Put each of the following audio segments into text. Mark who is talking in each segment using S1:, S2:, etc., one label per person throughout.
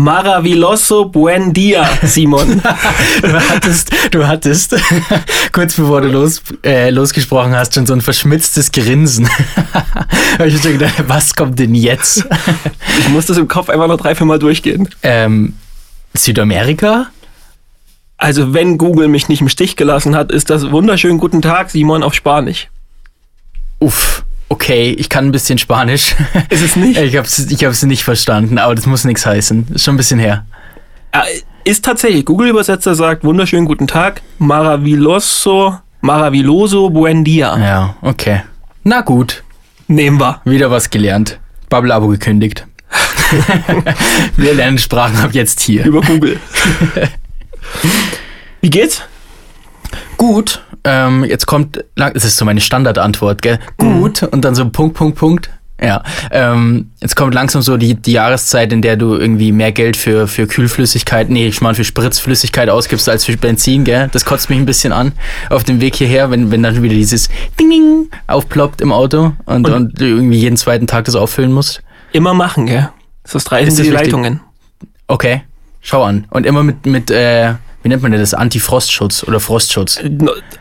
S1: Maravilloso buen dia, Simon.
S2: du hattest, du hattest kurz bevor du los, äh, losgesprochen hast, schon so ein verschmitztes Grinsen. Hab ich schon gedacht, was kommt denn jetzt?
S1: ich muss das im Kopf einfach noch drei, vier Mal durchgehen.
S2: Ähm, Südamerika?
S1: Also wenn Google mich nicht im Stich gelassen hat, ist das wunderschönen guten Tag, Simon, auf Spanisch.
S2: Uff okay, ich kann ein bisschen Spanisch.
S1: Ist es nicht?
S2: Ich habe es ich hab's nicht verstanden, aber das muss nichts heißen. Ist schon ein bisschen her.
S1: Ist tatsächlich, Google-Übersetzer sagt, wunderschönen guten Tag, maravilloso, maravilloso buen dia.
S2: Ja, okay. Na gut.
S1: Nehmen wir.
S2: Wieder was gelernt. Bubble-Abo gekündigt. wir lernen Sprachen ab jetzt hier.
S1: Über Google. Wie geht's?
S2: Gut ähm, jetzt kommt, das ist so meine Standardantwort, gell? Gut, mhm. und dann so Punkt, Punkt, Punkt. Ja, ähm, jetzt kommt langsam so die, die Jahreszeit, in der du irgendwie mehr Geld für, für Kühlflüssigkeit, nee, ich meine für Spritzflüssigkeit ausgibst als für Benzin, gell? Das kotzt mich ein bisschen an auf dem Weg hierher, wenn, wenn dann wieder dieses Ding, Ding aufploppt im Auto und, und, und, du irgendwie jeden zweiten Tag das auffüllen musst.
S1: Immer machen, gell? Das reißen die Leitungen.
S2: Okay, schau an. Und immer mit, mit äh, wie nennt man das, Anti-Frostschutz oder Frostschutz?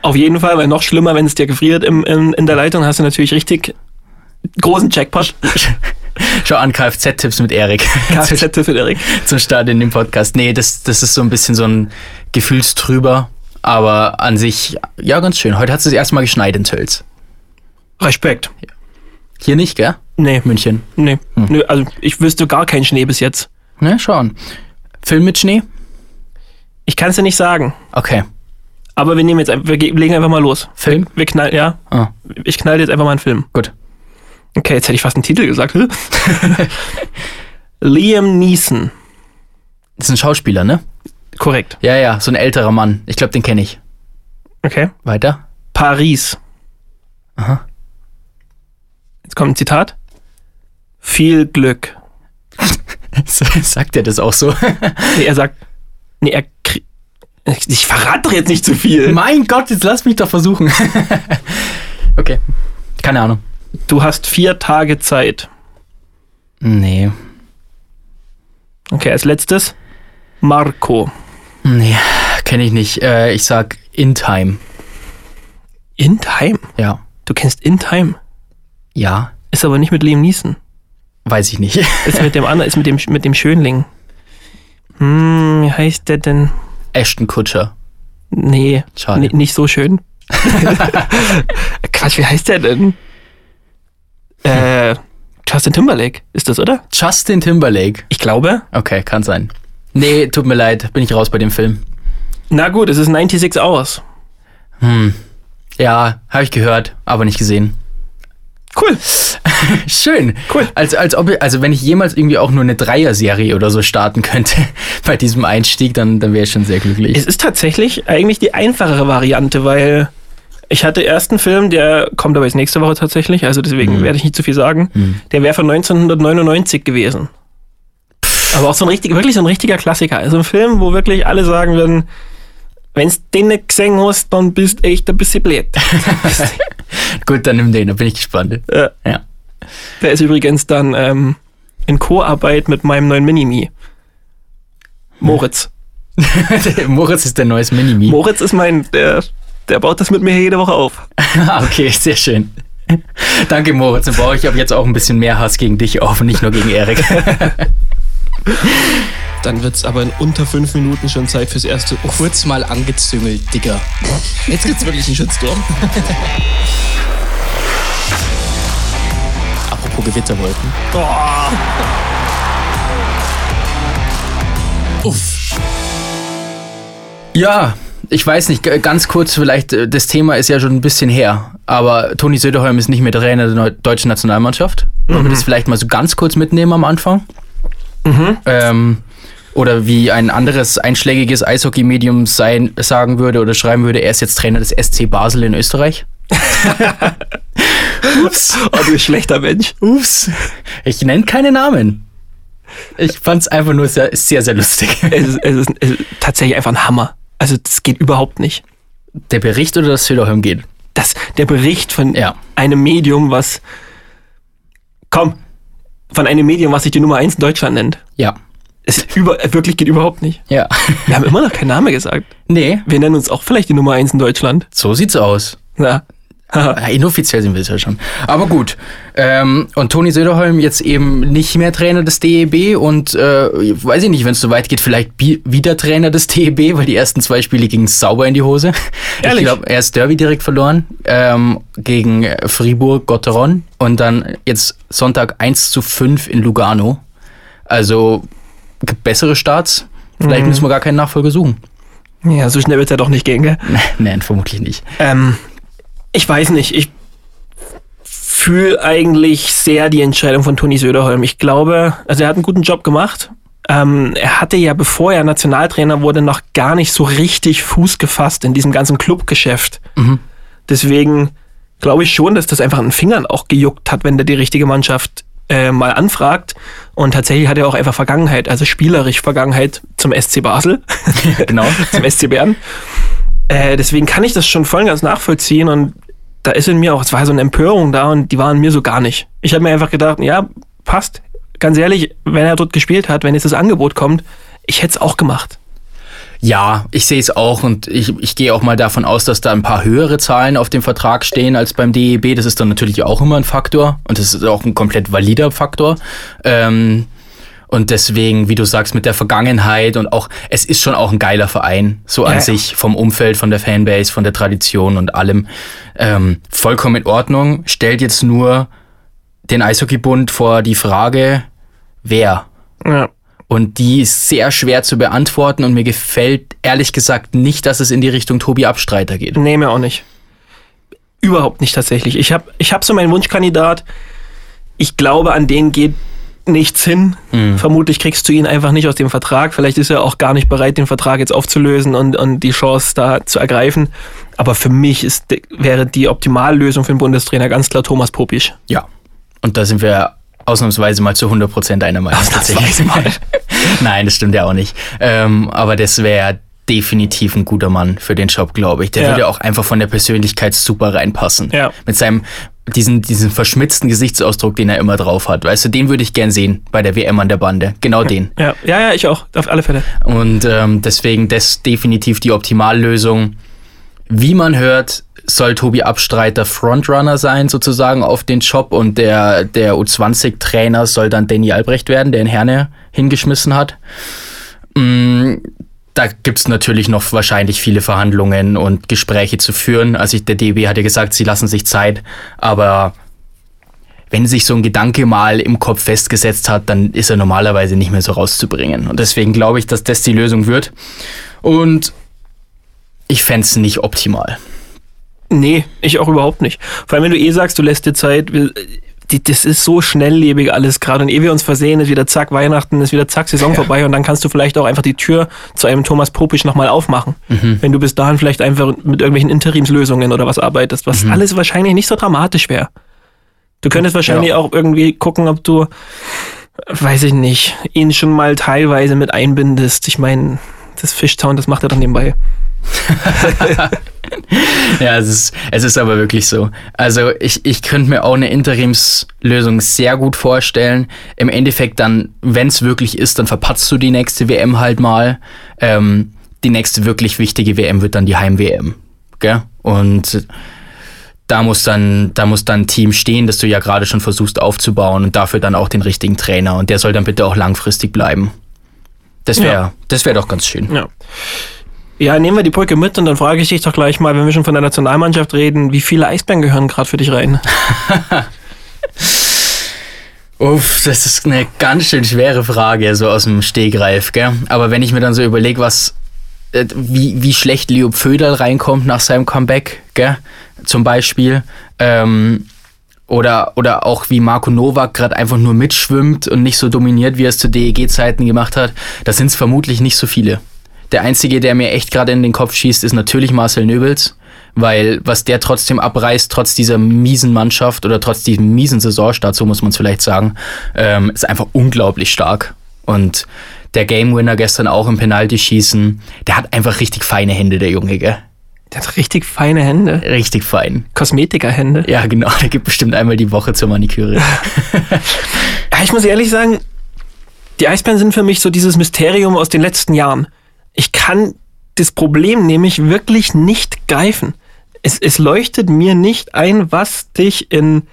S1: Auf jeden Fall, weil noch schlimmer, wenn es dir gefriert im, im, in der Leitung, hast du natürlich richtig großen Jackpot.
S2: Schau an, Kfz-Tipps mit Erik.
S1: Kfz-Tipps mit Erik.
S2: Zum Start in dem Podcast. Nee, das, das ist so ein bisschen so ein Gefühlstrüber, aber an sich, ja, ganz schön. Heute hat es das erste Mal geschneit in Tölz.
S1: Respekt.
S2: Hier nicht, gell?
S1: Nee.
S2: München?
S1: Nee. Hm. nee. Also ich wüsste gar keinen Schnee bis jetzt.
S2: Ne, schauen. Film mit Schnee?
S1: Ich kann es dir nicht sagen.
S2: Okay.
S1: Aber wir nehmen jetzt, wir legen einfach mal los.
S2: Film?
S1: Wir, wir knallen, ja.
S2: Ah.
S1: Ich knall jetzt einfach mal einen Film.
S2: Gut.
S1: Okay, jetzt hätte ich fast einen Titel gesagt. Liam Neeson.
S2: Das ist ein Schauspieler, ne?
S1: Korrekt.
S2: Ja, ja, so ein älterer Mann. Ich glaube, den kenne ich.
S1: Okay.
S2: Weiter?
S1: Paris.
S2: Aha.
S1: Jetzt kommt ein Zitat. Viel Glück.
S2: sagt er das auch so?
S1: nee, er sagt, Nee, er ich verrate doch jetzt nicht zu viel.
S2: Mein Gott, jetzt lass mich doch versuchen. okay. Keine Ahnung.
S1: Du hast vier Tage Zeit.
S2: Nee.
S1: Okay, als letztes Marco.
S2: Nee, kenne ich nicht. Äh, ich sag In Time.
S1: In Time?
S2: Ja.
S1: Du kennst In Time?
S2: Ja.
S1: Ist aber nicht mit Liam Neeson.
S2: Weiß ich nicht.
S1: ist mit dem anderen, ist mit dem, mit dem Schönling. Hm, wie heißt der denn?
S2: Ashton Kutscher.
S1: Nee,
S2: Schade.
S1: nicht so schön. Quatsch, wie heißt der denn? Äh, Justin Timberlake ist das, oder?
S2: Justin Timberlake.
S1: Ich glaube.
S2: Okay, kann sein. Nee, tut mir leid, bin ich raus bei dem Film.
S1: Na gut, es ist 96 Hours.
S2: Hm. Ja, habe ich gehört, aber nicht gesehen.
S1: Cool.
S2: Schön.
S1: Cool.
S2: Als, als ob, also wenn ich jemals irgendwie auch nur eine Dreier-Serie oder so starten könnte bei diesem Einstieg, dann, dann wäre ich schon sehr glücklich.
S1: Es ist tatsächlich eigentlich die einfachere Variante, weil ich hatte erst einen Film, der kommt aber jetzt nächste Woche tatsächlich, also deswegen mhm. werde ich nicht zu viel sagen. Mhm. Der wäre von 1999 gewesen. Aber auch so ein richtig, wirklich so ein richtiger Klassiker. Also ein Film, wo wirklich alle sagen würden, wenn du den nicht gesehen hast, dann bist du echt ein bisschen blöd.
S2: Gut, dann nimm den, da bin ich gespannt.
S1: Ja. ja. Der ist übrigens dann ähm, in Co-Arbeit mit meinem neuen Minimi. Moritz.
S2: Moritz ist der neues Minimi.
S1: Moritz ist mein, der, der baut das mit mir jede Woche auf.
S2: Ah, okay, sehr schön. Danke, Moritz. Dann baue ich ab jetzt auch ein bisschen mehr Hass gegen dich auf und nicht nur gegen Erik.
S1: Dann wird es aber in unter fünf Minuten schon Zeit fürs erste.
S2: Oh. Kurz mal angezüngelt, Digga.
S1: Jetzt gibt's wirklich einen Shitstorm.
S2: Apropos Gewitterwolken.
S1: Oh.
S2: Uff. Ja, ich weiß nicht, ganz kurz vielleicht, äh, das Thema ist ja schon ein bisschen her, aber Toni Söderholm ist nicht mehr Trainer der deutschen Nationalmannschaft. Wollen wir mhm. das vielleicht mal so ganz kurz mitnehmen am Anfang?
S1: Mhm.
S2: Ähm, oder wie ein anderes einschlägiges Eishockey-Medium sagen würde oder schreiben würde, er ist jetzt Trainer des SC Basel in Österreich.
S1: Ups. Oh, du schlechter Mensch.
S2: Ups. Ich nenne keine Namen. Ich fand es einfach nur sehr, sehr, sehr lustig.
S1: Es ist, es, ist, es ist, tatsächlich einfach ein Hammer. Also das geht überhaupt nicht.
S2: Der Bericht oder das Söderholm geht?
S1: Das, der Bericht von
S2: ja.
S1: einem Medium, was... Komm, von einem Medium, was sich die Nummer 1 in Deutschland nennt.
S2: Ja.
S1: Es über, wirklich geht überhaupt nicht.
S2: Ja.
S1: Wir haben immer noch keinen Namen gesagt.
S2: Nee,
S1: Wir nennen uns auch vielleicht die Nummer eins in Deutschland.
S2: so sieht's aus.
S1: Na.
S2: Ja, inoffiziell sind wir es ja schon. Aber gut. Ähm, und Toni Söderholm jetzt eben nicht mehr Trainer des DEB und äh, weiß ich nicht, wenn es so weit geht, vielleicht wieder Trainer des DEB, weil die ersten zwei Spiele gingen sauber in die Hose.
S1: Ehrlich?
S2: Ich glaube, er ist Derby direkt verloren ähm, gegen Fribourg Gotteron und dann jetzt Sonntag 1 zu 5 in Lugano. Also gibt bessere Starts. Vielleicht müssen wir gar keinen Nachfolger suchen.
S1: Ja, so schnell wird es ja doch nicht gehen, gell?
S2: Nein, vermutlich nicht.
S1: Ähm, ich weiß nicht. Ich fühle eigentlich sehr die Entscheidung von Toni Söderholm. Ich glaube, also er hat einen guten Job gemacht. Ähm, er hatte ja, bevor er Nationaltrainer wurde, noch gar nicht so richtig Fuß gefasst in diesem ganzen Clubgeschäft. Deswegen glaube ich schon, dass das einfach an den Fingern auch gejuckt hat, wenn der die richtige Mannschaft äh, mal anfragt. Und tatsächlich hat er auch einfach Vergangenheit, also spielerisch Vergangenheit zum SC Basel.
S2: genau.
S1: zum SC Bern. Äh, deswegen kann ich das schon voll und ganz nachvollziehen und da ist in mir auch, es war so eine Empörung da und die waren in mir so gar nicht. Ich habe mir einfach gedacht, ja, passt. Ganz ehrlich, wenn er dort gespielt hat, wenn jetzt das Angebot kommt, ich hätte es auch gemacht.
S2: Ja, ich sehe es auch und ich, ich gehe auch mal davon aus, dass da ein paar höhere Zahlen auf dem Vertrag stehen als beim DEB. Das ist dann natürlich auch immer ein Faktor und das ist auch ein komplett valider Faktor. Ähm, und deswegen, wie du sagst, mit der Vergangenheit und auch, es ist schon auch ein geiler Verein, so an
S1: Ja,
S2: sich, vom Umfeld, von der Fanbase, von der Tradition und allem. Ähm, vollkommen in Ordnung. Stellt jetzt nur den Eishockeybund vor die Frage, wer?
S1: Ja.
S2: Und die ist sehr schwer zu beantworten und mir gefällt ehrlich gesagt nicht, dass es in die Richtung Tobi Abstreiter geht.
S1: Nee, mir auch nicht. Überhaupt nicht tatsächlich. Ich habe ich hab so meinen Wunschkandidat. Ich glaube, an den geht nichts hin. Vermutlich kriegst du ihn einfach nicht aus dem Vertrag. Vielleicht ist er auch gar nicht bereit, den Vertrag jetzt aufzulösen und, und die Chance da zu ergreifen. Aber für mich ist, wäre die Optimallösung für den Bundestrainer ganz klar Thomas Popisch.
S2: Ja. Und da sind wir ausnahmsweise mal zu 100% einer Meinung.
S1: Ausnahmsweise mal.
S2: Nein, das stimmt ja auch nicht. Ähm, aber das wäre definitiv ein guter Mann für den Job, glaube ich. Der
S1: Ja.
S2: würde auch einfach von der Persönlichkeit super reinpassen.
S1: Ja.
S2: Mit seinem, diesen, diesen verschmitzten Gesichtsausdruck, den er immer drauf hat. Weißt du, den würde ich gern sehen bei der WM an der Bande. Genau den.
S1: Ja, ja, ja, ich auch, auf alle Fälle.
S2: Und ähm, deswegen das definitiv die Optimallösung. Wie man hört, soll Tobi Abstreiter Frontrunner sein, sozusagen auf den Job. Und der, der U20-Trainer soll dann Danny Albrecht werden, der in Herne hingeschmissen hat. Mm, da gibt's natürlich noch wahrscheinlich viele Verhandlungen und Gespräche zu führen. Also ich, der DB hat ja gesagt, sie lassen sich Zeit, aber wenn sich so ein Gedanke mal im Kopf festgesetzt hat, dann ist er normalerweise nicht mehr so rauszubringen. Und deswegen glaube ich, dass das die Lösung wird. Und ich fände es nicht optimal.
S1: Nee, ich auch überhaupt nicht. Vor allem, wenn du eh sagst, du lässt dir Zeit, die, das ist so schnelllebig alles gerade. Und ehe wir uns versehen, ist wieder zack, Weihnachten, ist wieder zack, Saison vorbei und dann kannst du vielleicht auch einfach die Tür zu einem Thomas Popisch nochmal aufmachen. Wenn du bis dahin vielleicht einfach mit irgendwelchen Interimslösungen oder was arbeitest, was alles wahrscheinlich nicht so dramatisch wäre. Du könntest wahrscheinlich
S2: Ja.
S1: auch irgendwie gucken, ob du, weiß ich nicht, ihn schon mal teilweise mit einbindest. Ich meine, das Fishtown, das macht er dann nebenbei.
S2: Ja, es ist, es ist aber wirklich so. Also ich, ich könnte mir auch eine Interimslösung sehr gut vorstellen. Im Endeffekt dann, wenn es wirklich ist, dann verpatzt du die nächste WM halt mal. Ähm, die nächste wirklich wichtige WM wird dann die Heim-WM. Und da muss dann, da muss dann ein Team stehen, das du ja gerade schon versuchst aufzubauen und dafür dann auch den richtigen Trainer. Und der soll dann bitte auch langfristig bleiben. Das wäre,
S1: Ja.
S2: das wäre doch ganz schön.
S1: Ja. Ja, nehmen wir die Brücke mit und dann frage ich dich doch gleich mal, wenn wir schon von der Nationalmannschaft reden, wie viele Eisbären gehören gerade für dich rein?
S2: Uff, das ist eine ganz schön schwere Frage, so aus dem Stegreif, gell? Aber wenn ich mir dann so überlege, was, äh, wie, wie schlecht Leo Pföderl reinkommt nach seinem Comeback, gell? Zum Beispiel. Ähm, oder, oder auch wie Marco Novak gerade einfach nur mitschwimmt und nicht so dominiert, wie er es zu DEG-Zeiten gemacht hat, da sind es vermutlich nicht so viele. Der einzige, der mir echt gerade in den Kopf schießt, ist natürlich Marcel Nöbels, weil was der trotzdem abreißt, trotz dieser miesen Mannschaft oder trotz diesem miesen Saisonstart, so muss man es vielleicht sagen, ähm, ist einfach unglaublich stark. Und der Game Winner gestern auch im Penalty-Schießen, der hat einfach richtig feine Hände, der Junge, gell?
S1: Der hat richtig feine Hände.
S2: Richtig fein.
S1: Kosmetikerhände.
S2: Ja, genau, der gibt bestimmt einmal die Woche zur Maniküre.
S1: Ich muss ehrlich sagen, die Eisbären sind für mich so dieses Mysterium aus den letzten Jahren. Ich kann das Problem nämlich wirklich nicht greifen. Es, es leuchtet mir nicht ein, was dich in,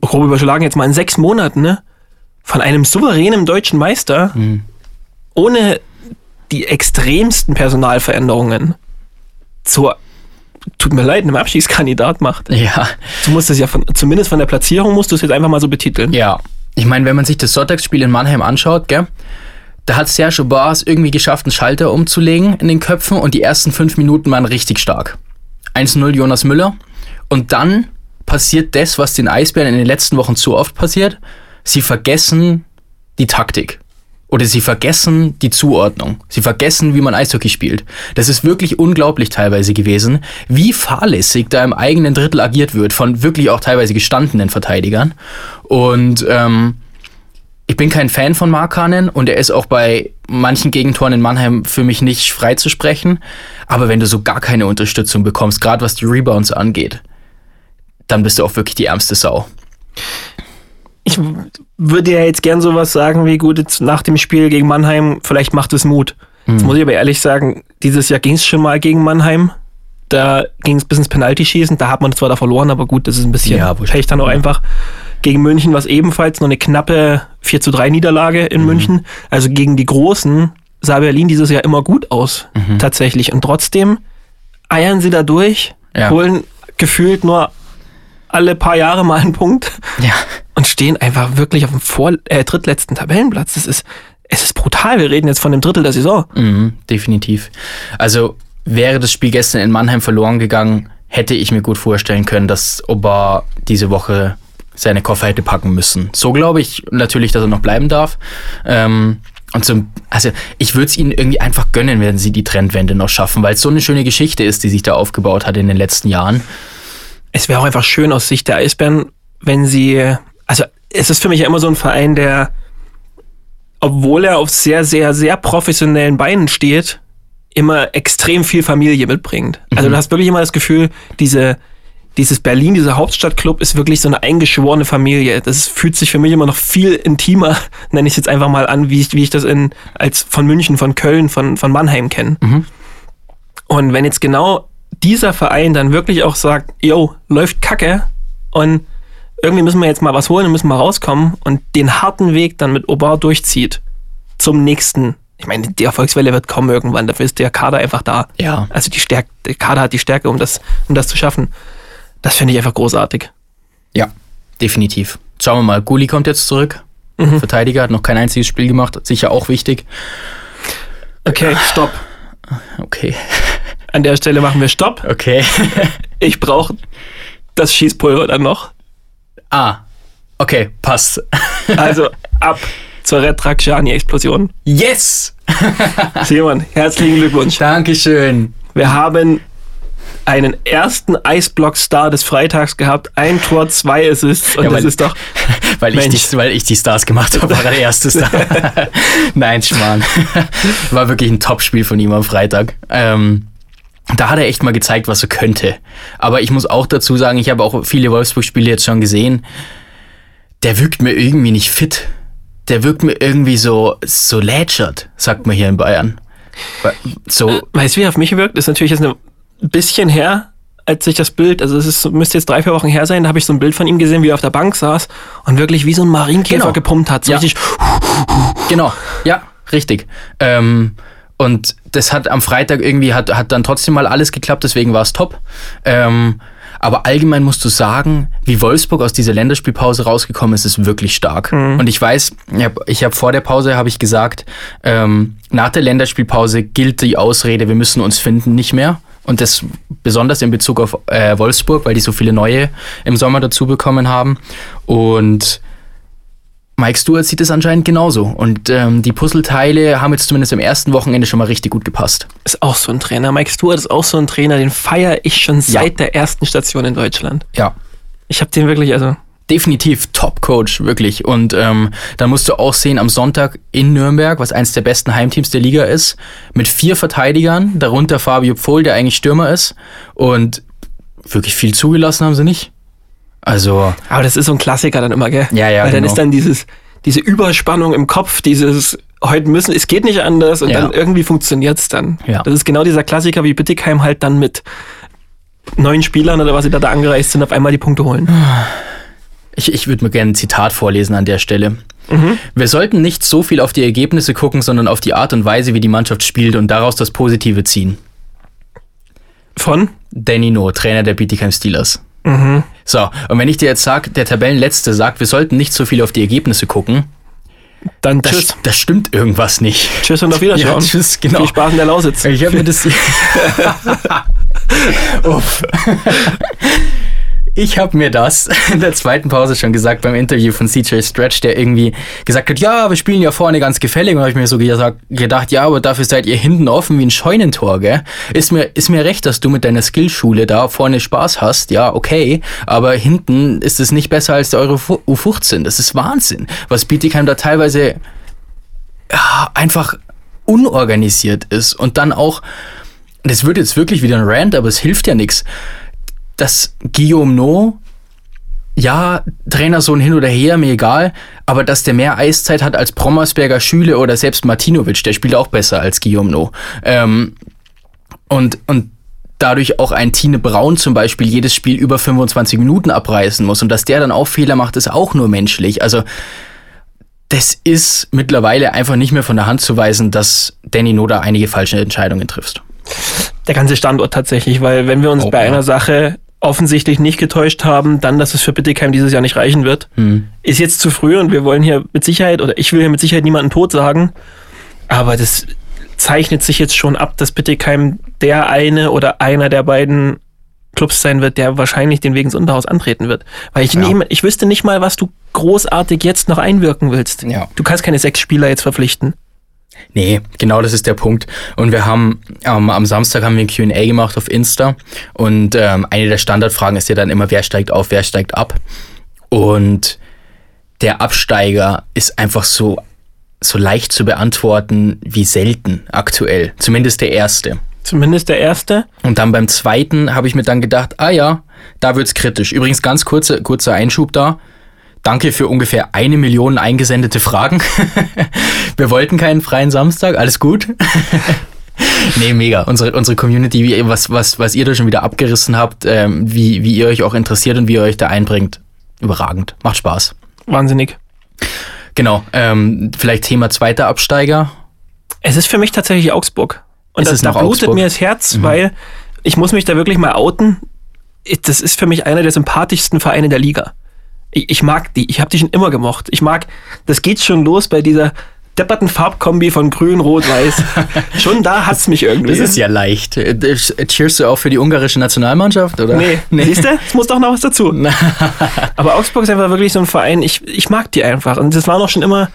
S1: grob überschlagen jetzt mal in sechs Monaten, ne, von einem souveränen deutschen Meister mhm. ohne die extremsten Personalveränderungen zur tut mir leid, einem Abschiedskandidat macht.
S2: Ja.
S1: Du musst es ja von, zumindest von der Platzierung musst du es jetzt einfach mal so betiteln.
S2: Ja. Ich meine, wenn man sich das Sonntagsspiel in Mannheim anschaut, gell, da hat Sergio Bars irgendwie geschafft, einen Schalter umzulegen in den Köpfen und die ersten fünf Minuten waren richtig stark. 1-0 Jonas Müller. Und dann passiert das, was den Eisbären in den letzten Wochen zu oft passiert. Sie vergessen die Taktik. Oder sie vergessen die Zuordnung. Sie vergessen, wie man Eishockey spielt. Das ist wirklich unglaublich teilweise gewesen, wie fahrlässig da im eigenen Drittel agiert wird von wirklich auch teilweise gestandenen Verteidigern. Und ähm, ich bin kein Fan von Markanen und er ist auch bei manchen Gegentoren in Mannheim für mich nicht freizusprechen. Aber wenn du so gar keine Unterstützung bekommst, gerade was die Rebounds angeht, dann bist du auch wirklich die ärmste Sau
S1: ich würde ja jetzt gern sowas sagen wie, gut, jetzt nach dem Spiel gegen Mannheim, vielleicht macht es Mut. Mhm. Jetzt muss ich aber ehrlich sagen, dieses Jahr ging es schon mal gegen Mannheim. Da ging es bis ins Penalty-Schießen. Da hat man zwar da verloren, aber gut, das ist ein bisschen ja, Pech dann auch ja. einfach. Gegen München war es ebenfalls noch eine knappe 4 zu 3 Niederlage in mhm. München. Also gegen die Großen sah Berlin dieses Jahr immer gut aus, mhm. tatsächlich. Und trotzdem eiern sie da durch, ja. holen gefühlt nur alle paar Jahre mal einen Punkt.
S2: Ja
S1: und stehen einfach wirklich auf dem vor äh, drittletzten Tabellenplatz. Das ist, es ist brutal. Wir reden jetzt von dem Drittel der Saison.
S2: Mhm, definitiv. Also wäre das Spiel gestern in Mannheim verloren gegangen, hätte ich mir gut vorstellen können, dass Oba diese Woche seine Koffer hätte packen müssen. So glaube ich natürlich, dass er noch bleiben darf. Ähm, und so, also ich würde es ihnen irgendwie einfach gönnen, wenn sie die Trendwende noch schaffen, weil es so eine schöne Geschichte ist, die sich da aufgebaut hat in den letzten Jahren.
S1: Es wäre auch einfach schön aus Sicht der Eisbären, wenn sie also es ist für mich ja immer so ein Verein, der, obwohl er auf sehr, sehr, sehr professionellen Beinen steht, immer extrem viel Familie mitbringt. Also mhm. du hast wirklich immer das Gefühl, diese, dieses Berlin, dieser Hauptstadtclub ist wirklich so eine eingeschworene Familie. Das fühlt sich für mich immer noch viel intimer, nenne ich es jetzt einfach mal an, wie ich, wie ich das in, als von München, von Köln, von, von Mannheim kenne. Mhm. Und wenn jetzt genau dieser Verein dann wirklich auch sagt, yo, läuft Kacke und irgendwie müssen wir jetzt mal was holen und müssen mal rauskommen und den harten Weg dann mit Obar durchzieht zum nächsten. Ich meine, die Erfolgswelle wird kommen irgendwann, dafür ist der Kader einfach da.
S2: Ja.
S1: Also die Stärke, der Kader hat die Stärke, um das, um das zu schaffen. Das finde ich einfach großartig.
S2: Ja, definitiv. Schauen wir mal, Guli kommt jetzt zurück. Mhm. Verteidiger hat noch kein einziges Spiel gemacht, sicher auch wichtig.
S1: Okay, stopp.
S2: Okay.
S1: An der Stelle machen wir Stopp.
S2: Okay.
S1: ich brauche das Schießpulver dann noch.
S2: Ah, okay, passt.
S1: also ab zur Red Explosion.
S2: Yes!
S1: Simon, herzlichen Glückwunsch.
S2: Dankeschön.
S1: Wir haben einen ersten Eisblock-Star des Freitags gehabt. Ein Tor, zwei Assists. Und ja, weil, das ist doch.
S2: Weil ich, die, weil ich die Stars gemacht habe, war er der erste Star. Nein, Schmarrn. War wirklich ein Top-Spiel von ihm am Freitag. Ähm, da hat er echt mal gezeigt, was er könnte. Aber ich muss auch dazu sagen, ich habe auch viele Wolfsburg-Spiele jetzt schon gesehen. Der wirkt mir irgendwie nicht fit. Der wirkt mir irgendwie so, so lätschert, sagt man hier in Bayern.
S1: So. Äh, weißt du, wie er auf mich wirkt? Ist natürlich jetzt ein bisschen her, als ich das Bild, also es ist, müsste jetzt drei, vier Wochen her sein, da habe ich so ein Bild von ihm gesehen, wie er auf der Bank saß und wirklich wie so ein Marienkäfer genau. gepumpt hat. So
S2: ja. richtig. Genau, ja, richtig. Ähm, und das hat am Freitag irgendwie, hat, hat dann trotzdem mal alles geklappt, deswegen war es top. Ähm, aber allgemein musst du sagen, wie Wolfsburg aus dieser Länderspielpause rausgekommen ist, ist wirklich stark. Mhm. Und ich weiß, ich habe ich hab vor der Pause habe ich gesagt, ähm, nach der Länderspielpause gilt die Ausrede, wir müssen uns finden, nicht mehr. Und das besonders in Bezug auf äh, Wolfsburg, weil die so viele neue im Sommer dazu bekommen haben. Und Mike Stewart sieht es anscheinend genauso. Und ähm, die Puzzleteile haben jetzt zumindest am ersten Wochenende schon mal richtig gut gepasst.
S1: Ist auch so ein Trainer. Mike Stewart ist auch so ein Trainer, den feiere ich schon seit ja. der ersten Station in Deutschland.
S2: Ja.
S1: Ich habe den wirklich, also.
S2: Definitiv Top-Coach, wirklich. Und ähm, dann musst du auch sehen, am Sonntag in Nürnberg, was eines der besten Heimteams der Liga ist, mit vier Verteidigern, darunter Fabio Pfohl, der eigentlich Stürmer ist. Und wirklich viel zugelassen haben sie nicht. Also.
S1: Aber das ist so ein Klassiker dann immer, gell?
S2: Ja, ja.
S1: Weil dann
S2: genau.
S1: ist dann dieses, diese Überspannung im Kopf, dieses heute müssen, es geht nicht anders und
S2: Ja.
S1: dann irgendwie funktioniert's dann.
S2: Ja.
S1: Das ist genau dieser Klassiker, wie Bittigheim halt dann mit neun Spielern oder was sie da, da angereist sind, auf einmal die Punkte holen.
S2: Ich, ich würde mir gerne ein Zitat vorlesen an der Stelle.
S1: Mhm.
S2: Wir sollten nicht so viel auf die Ergebnisse gucken, sondern auf die Art und Weise, wie die Mannschaft spielt und daraus das Positive ziehen.
S1: Von?
S2: Danny No, Trainer der Bietigheim Steelers.
S1: Mhm.
S2: So, und wenn ich dir jetzt sage, der Tabellenletzte sagt, wir sollten nicht so viel auf die Ergebnisse gucken,
S1: Dann
S2: das,
S1: tschüss.
S2: das stimmt irgendwas nicht.
S1: Tschüss und auf Wiederschauen.
S2: Ja, tschüss, genau.
S1: Viel Spaß in der Lausitz.
S2: Ich habe mir das. Uff. Ich habe mir das in der zweiten Pause schon gesagt beim Interview von CJ Stretch, der irgendwie gesagt hat, ja, wir spielen ja vorne ganz gefällig. Und habe ich mir so gesagt, gedacht, ja, aber dafür seid ihr hinten offen wie ein Scheunentor, gell? Ist mir, ist mir recht, dass du mit deiner Skillschule da vorne Spaß hast, ja, okay. Aber hinten ist es nicht besser als der Euro U15. Das ist Wahnsinn, was Bietigheim da teilweise ja, einfach unorganisiert ist und dann auch, das wird jetzt wirklich wieder ein Rant, aber es hilft ja nichts, dass Guillaume No, ja, Trainersohn hin oder her, mir egal, aber dass der mehr Eiszeit hat als Brommersberger Schüle oder selbst Martinovic, der spielt auch besser als Guillaume No. Ähm, und, und dadurch auch ein Tine Braun zum Beispiel jedes Spiel über 25 Minuten abreißen muss und dass der dann auch Fehler macht, ist auch nur menschlich. Also das ist mittlerweile einfach nicht mehr von der Hand zu weisen, dass Danny Noda einige falsche Entscheidungen trifft.
S1: Der ganze Standort tatsächlich, weil wenn wir uns
S2: Auch,
S1: bei einer Sache offensichtlich nicht getäuscht haben, dann, dass es für Bittigheim dieses Jahr nicht reichen wird,
S2: Hm.
S1: ist jetzt zu früh und wir wollen hier mit Sicherheit, oder ich will hier mit Sicherheit niemanden tot sagen, aber das zeichnet sich jetzt schon ab, dass Bittigheim der eine oder einer der beiden Clubs sein wird, der wahrscheinlich den Weg ins Unterhaus antreten wird. Weil ich,
S2: Ja.
S1: nehme, ich wüsste nicht mal, was du großartig jetzt noch einwirken willst.
S2: Ja.
S1: Du kannst keine sechs Spieler jetzt verpflichten.
S2: Nee, genau das ist der Punkt. Und wir haben ähm, am Samstag haben wir ein Q&A gemacht auf Insta und ähm, eine der Standardfragen ist ja dann immer, wer steigt auf, wer steigt ab. Und der Absteiger ist einfach so so leicht zu beantworten wie selten aktuell. Zumindest der erste.
S1: Zumindest der erste.
S2: Und dann beim zweiten habe ich mir dann gedacht, ah ja, da wird's kritisch. Übrigens ganz kurze, kurzer Einschub da. Danke für ungefähr eine Million eingesendete Fragen. Wir wollten keinen freien Samstag, alles gut. nee, mega. Unsere, unsere Community, was, was, was ihr da schon wieder abgerissen habt, ähm, wie, wie ihr euch auch interessiert und wie ihr euch da einbringt, überragend. Macht Spaß.
S1: Wahnsinnig.
S2: Genau, ähm, vielleicht Thema zweiter Absteiger.
S1: Es ist für mich tatsächlich Augsburg. Und
S2: Ist
S1: das,
S2: es
S1: da blutet
S2: Augsburg? Mhm.
S1: mir das Herz, weil ich muss mich da wirklich mal outen. Das ist für mich einer der sympathischsten Vereine der Liga. Ich, ich mag die, ich habe die schon immer gemocht. Ich mag, das geht schon los bei dieser depperten Farbkombi von grün, rot, weiß. schon da hat's mich irgendwie.
S2: Das ist ja leicht. Äh, Cheerst du auch für die ungarische Nationalmannschaft, oder?
S1: Nee, siehst du? Es muss doch noch was dazu. Aber Augsburg ist einfach wirklich so ein Verein, ich, ich mag die einfach. Und das war noch schon immer,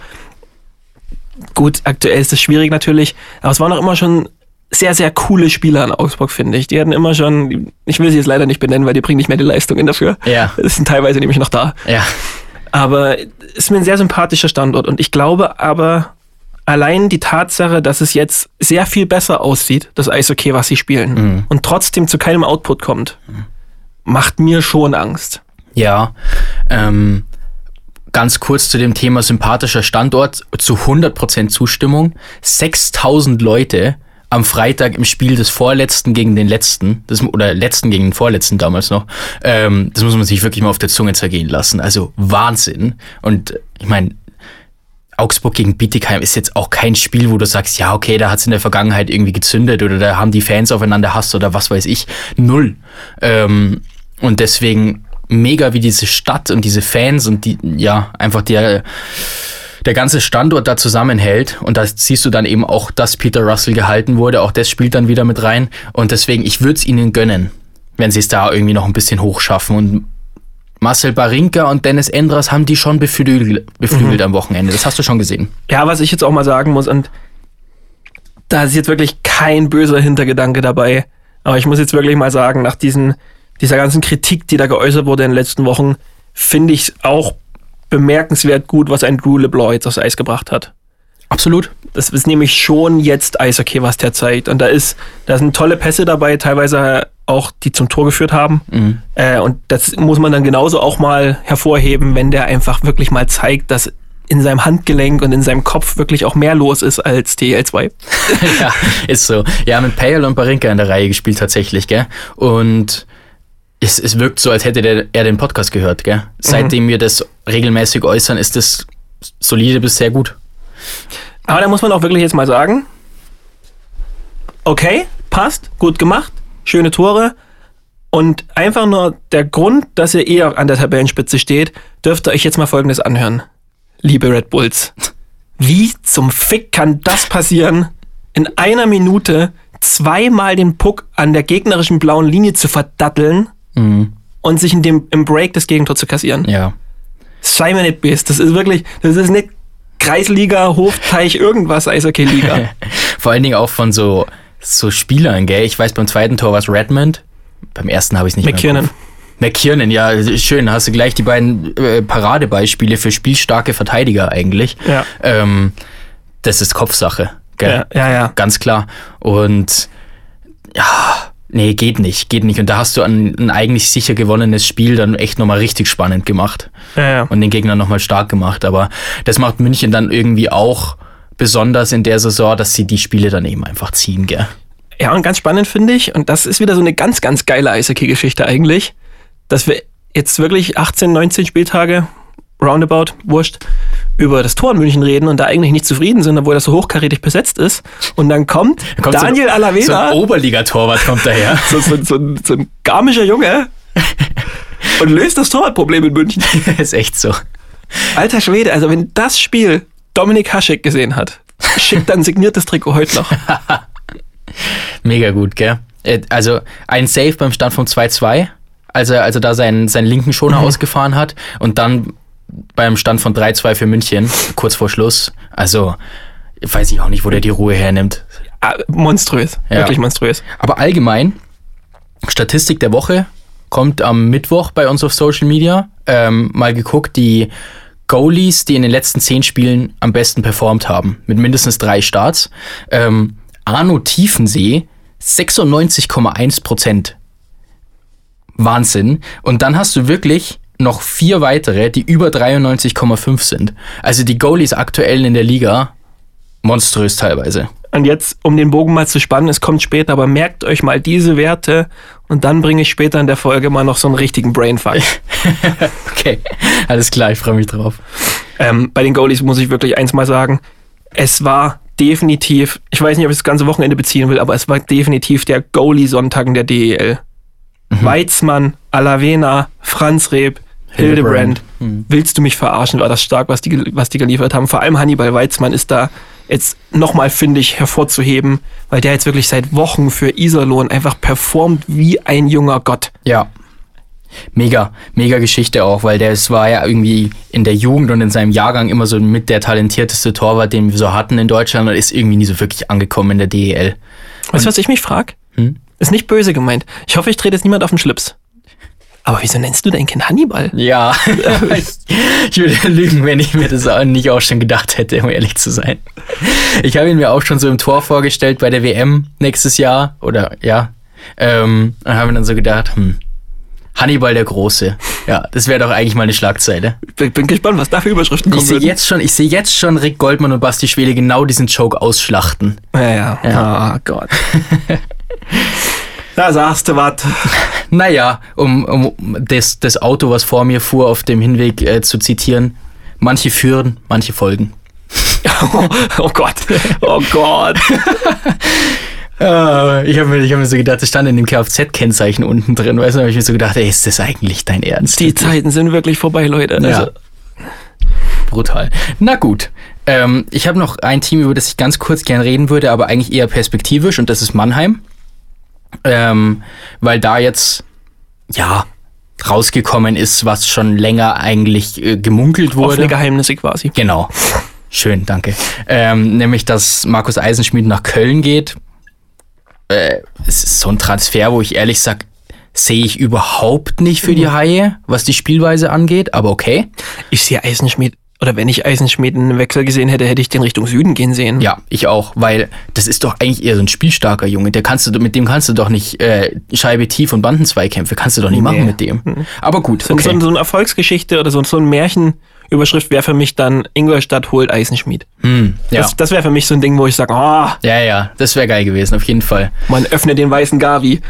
S1: gut, aktuell ist es schwierig natürlich, aber es waren noch immer schon sehr, sehr coole Spieler in Augsburg, finde ich. Die hatten immer schon, ich will sie jetzt leider nicht benennen, weil die bringen nicht mehr die Leistungen dafür.
S2: Ja.
S1: Das sind teilweise nämlich noch da.
S2: Ja.
S1: Aber es ist mir ein sehr sympathischer Standort und ich glaube aber, allein die Tatsache, dass es jetzt sehr viel besser aussieht, das Eishockey, was sie spielen, und trotzdem zu keinem Output kommt, macht mir schon Angst.
S2: Ja, ähm, ganz kurz zu dem Thema sympathischer Standort, zu 100% Zustimmung. 6000 Leute am Freitag im Spiel des Vorletzten gegen den Letzten, das, oder Letzten gegen den Vorletzten damals noch, ähm, das muss man sich wirklich mal auf der Zunge zergehen lassen. Also Wahnsinn. Und äh, ich meine, Augsburg gegen Bietigheim ist jetzt auch kein Spiel, wo du sagst, ja, okay, da hat es in der Vergangenheit irgendwie gezündet oder da haben die Fans aufeinander Hass oder was weiß ich. Null. Ähm, und deswegen mega, wie diese Stadt und diese Fans und die, ja, einfach der, der ganze Standort da zusammenhält. Und da siehst du dann eben auch, dass Peter Russell gehalten wurde. Auch das spielt dann wieder mit rein. Und deswegen, ich würde es ihnen gönnen, wenn sie es da irgendwie noch ein bisschen hochschaffen. Und Marcel Barinka und Dennis Endras haben die schon beflügelt, beflügelt am Wochenende. Das hast du schon gesehen.
S1: Ja, was ich jetzt auch mal sagen muss, und da ist jetzt wirklich kein böser Hintergedanke dabei, aber ich muss jetzt wirklich mal sagen, nach diesen, dieser ganzen Kritik, die da geäußert wurde in den letzten Wochen, finde ich es auch bemerkenswert gut, was ein Drew LeBlanc jetzt aufs Eis gebracht hat.
S2: Absolut.
S1: Das ist nämlich schon jetzt Eishockey, was der zeigt. Und da ist, da sind tolle Pässe dabei, teilweise auch, die zum Tor geführt haben.
S2: Mhm.
S1: Äh, und das muss man dann genauso auch mal hervorheben, wenn der einfach wirklich mal zeigt, dass in seinem Handgelenk und in seinem Kopf wirklich auch mehr los ist als DL2.
S2: ja, ist so. Ja, mit Pale und Barinka in der Reihe gespielt tatsächlich, gell? Und es, es wirkt so, als hätte der, er den Podcast gehört, gell? Seitdem mhm. wir das regelmäßig äußern, ist das solide bis sehr gut.
S1: Aber da muss man auch wirklich jetzt mal sagen, okay, passt, gut gemacht, schöne Tore. Und einfach nur der Grund, dass ihr eher an der Tabellenspitze steht, dürft ihr euch jetzt mal Folgendes anhören. Liebe Red Bulls, wie zum Fick kann das passieren, in einer Minute zweimal den Puck an der gegnerischen blauen Linie zu verdatteln mhm. und sich in dem, im Break das Gegentor zu kassieren?
S2: Ja.
S1: Sei mir nicht bist. Das ist wirklich, das ist nicht Kreisliga, Hofteich, irgendwas, Eishockey-Liga.
S2: Vor allen Dingen auch von so, so Spielern, gell? Ich weiß, beim zweiten Tor war es Redmond. Beim ersten habe ich es nicht
S1: McKiernan.
S2: mehr. McKiernan, ja, schön. Hast du gleich die beiden äh, Paradebeispiele für spielstarke Verteidiger eigentlich.
S1: Ja.
S2: Ähm, das ist Kopfsache. Gell?
S1: Ja, ja, ja.
S2: Ganz klar. Und ja, nee, geht nicht, geht nicht. Und da hast du ein, ein eigentlich sicher gewonnenes Spiel dann echt nochmal richtig spannend gemacht.
S1: Ja, ja.
S2: Und den Gegner nochmal stark gemacht. Aber das macht München dann irgendwie auch besonders in der Saison, dass sie die Spiele dann eben einfach ziehen, gell?
S1: Ja, und ganz spannend finde ich, und das ist wieder so eine ganz, ganz geile Eishockey-Geschichte eigentlich, dass wir jetzt wirklich 18, 19 Spieltage, roundabout, wurscht, über das Tor in München reden und da eigentlich nicht zufrieden sind, obwohl das so hochkarätig besetzt ist. Und dann kommt, dann kommt Daniel
S2: so,
S1: Alavena. So
S2: ein Oberligatorwart kommt daher.
S1: so, so, so, so ein garmischer Junge und löst das Torwartproblem in München.
S2: ist echt so.
S1: Alter Schwede, also wenn das Spiel Dominik Haschek gesehen hat, schickt dann signiertes Trikot heute noch.
S2: Mega gut, gell? Äh, also ein Save beim Stand von 2-2, als er, als er da seinen, seinen linken Schoner mhm. ausgefahren hat und dann beim Stand von 3-2 für München, kurz vor Schluss. Also weiß ich auch nicht, wo der die Ruhe hernimmt.
S1: Ah, monströs, ja. wirklich monströs.
S2: Aber allgemein, Statistik der Woche kommt am Mittwoch bei uns auf Social Media. Ähm, mal geguckt, die Goalies, die in den letzten zehn Spielen am besten performt haben, mit mindestens drei Starts. Ähm, Arno Tiefensee 96,1 Prozent. Wahnsinn. Und dann hast du wirklich noch vier weitere, die über 93,5 sind. Also die Goalies aktuell in der Liga monströs teilweise.
S1: Und jetzt, um den Bogen mal zu spannen, es kommt später, aber merkt euch mal diese Werte und dann bringe ich später in der Folge mal noch so einen richtigen Brainfuck.
S2: okay, alles klar, ich freue mich drauf.
S1: Ähm, bei den Goalies muss ich wirklich eins mal sagen, es war definitiv, ich weiß nicht, ob ich das ganze Wochenende beziehen will, aber es war definitiv der Goalie-Sonntag in der DEL. Mhm. Weizmann, Alavena, Franz Reb, Hildebrand. Mhm. Willst du mich verarschen? War das stark, was die, was die geliefert haben. Vor allem Hannibal Weizmann ist da jetzt nochmal, finde ich, hervorzuheben, weil der jetzt wirklich seit Wochen für Iserlohn einfach performt wie ein junger Gott.
S2: Ja, mega, mega Geschichte auch, weil der es war ja irgendwie in der Jugend und in seinem Jahrgang immer so mit der talentierteste Torwart, den wir so hatten in Deutschland und ist irgendwie nie so wirklich angekommen in der DEL.
S1: Weißt du, was ich mich frage? Hm? Ist nicht böse gemeint. Ich hoffe, ich trete jetzt niemand auf den Schlips. Aber wieso nennst du dein Kind Hannibal?
S2: Ja, ich, würde lügen, wenn ich mir das auch nicht auch schon gedacht hätte, um ehrlich zu sein. Ich habe ihn mir auch schon so im Tor vorgestellt bei der WM nächstes Jahr oder ja, ähm, und habe dann so gedacht, hm, Hannibal der Große. Ja, das wäre doch eigentlich mal eine Schlagzeile.
S1: Ich bin gespannt, was da für Überschriften kommen.
S2: Ich sehe jetzt schon, ich sehe jetzt schon Rick Goldmann und Basti Schwede genau diesen Joke ausschlachten.
S1: Ja, ja. ja. Oh Gott. da sagst du was.
S2: Naja, um, um das, das Auto, was vor mir fuhr, auf dem Hinweg äh, zu zitieren. Manche führen, manche folgen.
S1: oh, oh Gott. Oh Gott.
S2: Uh, ich habe mir, hab mir so gedacht, es stand in dem Kfz-Kennzeichen unten drin, weißt du, habe ich mir so gedacht, ey, ist das eigentlich dein Ernst?
S1: Die Zeiten sind wirklich vorbei, Leute.
S2: Ja. Also. Brutal. Na gut. Ähm, ich habe noch ein Team, über das ich ganz kurz gern reden würde, aber eigentlich eher perspektivisch, und das ist Mannheim. Ähm, weil da jetzt, ja, rausgekommen ist, was schon länger eigentlich äh, gemunkelt wurde. Offene
S1: Geheimnisse quasi.
S2: Genau. Schön, danke. Ähm, nämlich, dass Markus Eisenschmied nach Köln geht äh, es ist so ein Transfer, wo ich ehrlich sag, sehe ich überhaupt nicht für die mhm. Haie, was die Spielweise angeht, aber okay.
S1: Ich sehe Eisenschmied, oder wenn ich Eisenschmied einen Wechsel gesehen hätte, hätte ich den Richtung Süden gehen sehen.
S2: Ja, ich auch, weil das ist doch eigentlich eher so ein spielstarker Junge. Der kannst du, mit dem kannst du doch nicht äh, Scheibe tief und Bandenzweikämpfe, kannst du doch nicht nee. machen mit dem. Mhm. Aber gut.
S1: So, okay. so, so eine Erfolgsgeschichte oder so, so ein Märchen Überschrift wäre für mich dann Ingolstadt holt Eisenschmied.
S2: Hm, ja.
S1: Das, das wäre für mich so ein Ding, wo ich sage, oh,
S2: ja, ja, das wäre geil gewesen, auf jeden Fall.
S1: man öffne den weißen Gavi.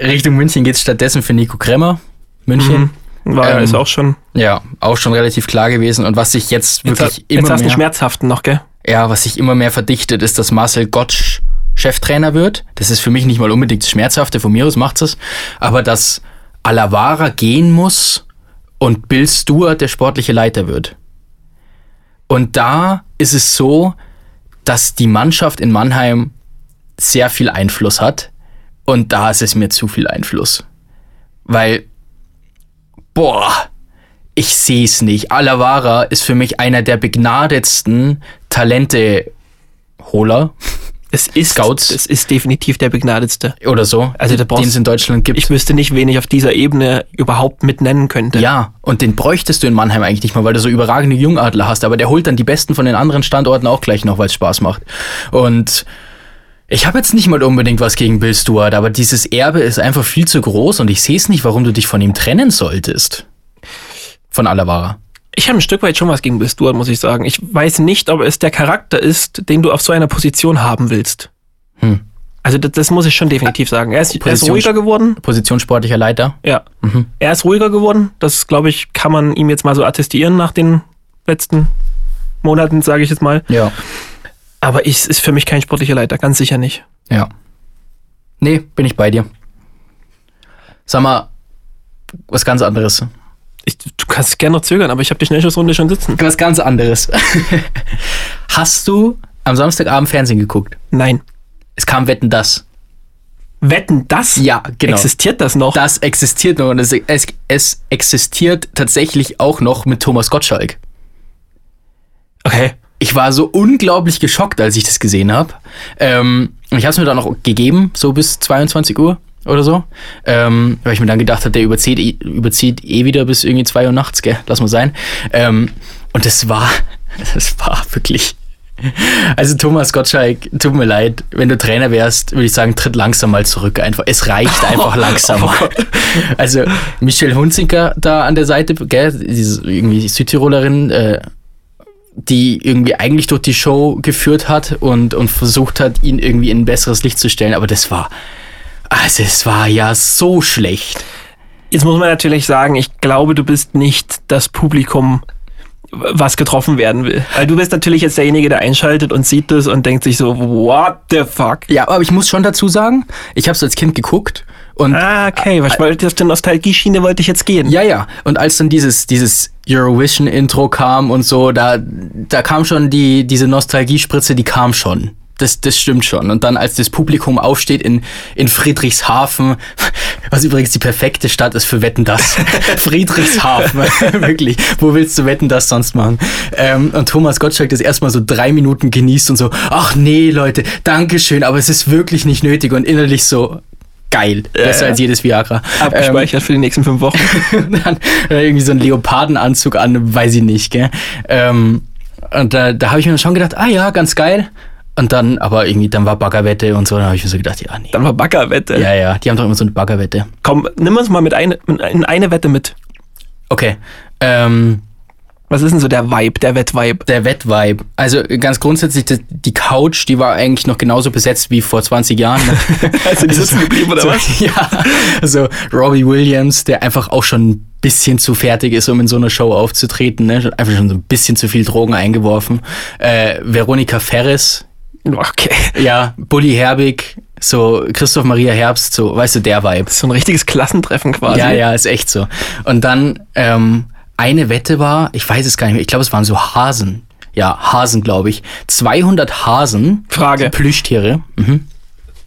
S2: Richtung München geht's stattdessen für Nico Kremmer. München.
S1: War ja
S2: Ähm,
S1: ist auch schon.
S2: Ja, auch schon relativ klar gewesen. Und was sich jetzt
S1: Jetzt,
S2: wirklich
S1: jetzt
S2: immer
S1: hast du einen
S2: mehr,
S1: schmerzhaften noch, gell?
S2: ja, was sich immer mehr verdichtet, ist, dass Marcel Gottsch Cheftrainer wird. Das ist für mich nicht mal unbedingt das Schmerzhafte, von mir aus macht's es. Aber dass Alavara gehen muss und Bill Stewart der sportliche Leiter wird. Und da ist es so, dass die Mannschaft in Mannheim sehr viel Einfluss hat. Und da ist es mir zu viel Einfluss. Weil, boah, ich sehe es nicht. Alavara ist für mich einer der begnadetsten Talente-Holer
S1: Es ist,
S2: Scouts.
S1: Es ist definitiv der begnadetste.
S2: oder so,
S1: Also da brauchst-
S2: den es in Deutschland gibt.
S1: Ich wüsste nicht, wen ich auf dieser Ebene überhaupt mit nennen könnte.
S2: ja, und den bräuchtest du in Mannheim eigentlich nicht mal, weil du so überragende Jungadler hast, aber der holt dann die Besten von den anderen Standorten auch gleich noch, weil es Spaß macht. Und ich habe jetzt nicht mal unbedingt was gegen Bill Stewart, aber dieses Erbe ist einfach viel zu groß und ich sehe es nicht, warum du dich von ihm trennen solltest. Von Alavara.
S1: Ich habe ein Stück weit schon was gegen Bill Stewart, muss ich sagen. Ich weiß nicht, ob es der Charakter ist, den du auf so einer Position haben willst.
S2: Hm.
S1: Also das, das muss ich schon definitiv sagen. Er ist, er ist ruhiger geworden.
S2: Position sportlicher Leiter.
S1: Ja.
S2: Mhm.
S1: Er ist ruhiger geworden. Das, glaube ich, kann man ihm jetzt mal so attestieren nach den letzten Monaten, sage ich jetzt mal.
S2: Ja.
S1: Aber es ist für mich kein sportlicher Leiter, ganz sicher nicht.
S2: Ja. Nee, bin ich bei dir. Sag mal, was ganz anderes.
S1: Ich, du kannst gerne noch zögern, aber ich habe die Schnellschussrunde schon sitzen.
S2: Was ganz anderes. Hast du am Samstagabend Fernsehen geguckt?
S1: Nein.
S2: Es kam Wetten das.
S1: Wetten, das?
S2: Ja, genau.
S1: Existiert das noch?
S2: Das existiert noch und es, es, es existiert tatsächlich auch noch mit Thomas Gottschalk.
S1: okay.
S2: Ich war so unglaublich geschockt, als ich das gesehen habe. Ähm, und ich habe es mir dann noch gegeben, so bis 22 Uhr oder so. Ähm, weil ich mir dann gedacht habe, der überzieht, eh- überzieht eh wieder bis irgendwie 2 Uhr nachts, gell? Lass mal sein. Ähm, und das war, das war wirklich. Also Thomas Gottschalk, tut mir leid, wenn du Trainer wärst, würde ich sagen, tritt langsam mal zurück einfach. Es reicht einfach langsam
S1: Oh
S2: mal.
S1: Gott.
S2: Also Michelle Hunziker da an der Seite, gell, diese irgendwie Südtirolerin, äh, die irgendwie eigentlich durch die Show geführt hat und, und versucht hat, ihn irgendwie in ein besseres Licht zu stellen. Aber das war, also es war ja so schlecht.
S1: Jetzt muss man natürlich sagen, ich glaube, du bist nicht das Publikum, was getroffen werden will. Weil du bist natürlich jetzt derjenige, der einschaltet und sieht das und denkt sich so, what the fuck?
S2: Ja, aber ich muss schon dazu sagen, ich habe es als Kind geguckt und
S1: Ah, okay, was wollte auf der Nostalgie-Schiene wollte ich jetzt gehen.
S2: Ja, ja. Und als dann dieses, dieses Eurovision-Intro kam und so, da, da kam schon die, diese Nostalgiespritze, die kam schon. Das, das stimmt schon. Und dann, als das Publikum aufsteht in, in Friedrichshafen, was übrigens die perfekte Stadt ist für Wetten das. Friedrichshafen, wirklich. Wo willst du Wetten das sonst machen? Ähm, und Thomas Gottschalk das erstmal so drei Minuten genießt und so, ach nee, Leute, Dankeschön, aber es ist wirklich nicht nötig. Und innerlich so, geil. Besser
S1: ja.
S2: als jedes Viagra.
S1: Abgespeichert für die nächsten fünf Wochen.
S2: Ähm, dann äh, irgendwie so einen Leopardenanzug an, weiß ich nicht, gell? Ähm, und da, da habe ich mir schon gedacht, ah ja, ganz geil. Und dann, aber irgendwie, dann war Baggerwette und so, dann habe ich mir so gedacht, ja, nee.
S1: Dann war Baggerwette.
S2: Ja, ja, die haben doch immer so eine Baggerwette.
S1: Komm, nimm uns mal mit eine, in eine Wette mit.
S2: Okay. Ähm,
S1: Was ist denn so der Vibe, der Wettvibe?
S2: der Wettvibe. Also ganz grundsätzlich, die, Couch, die war eigentlich noch genauso besetzt wie vor 20 Jahren.
S1: Also die sitzen geblieben oder
S2: so,
S1: was?
S2: Ja, also Robbie Williams, der einfach auch schon ein bisschen zu fertig ist, um in so einer Show aufzutreten. Ne? Einfach schon so ein bisschen zu viel Drogen eingeworfen. Äh, Veronika Ferris,
S1: Okay.
S2: ja, Bully Herbig, so Christoph Maria Herbst, so, weißt du, der Vibe.
S1: So ein richtiges Klassentreffen quasi.
S2: Ja, ja, ist echt so. Und dann ähm, eine Wette war, ich weiß es gar nicht mehr, ich glaube, es waren so Hasen. Ja, Hasen, glaube ich. 200 Hasen.
S1: Frage.
S2: Plüschtiere. Mhm.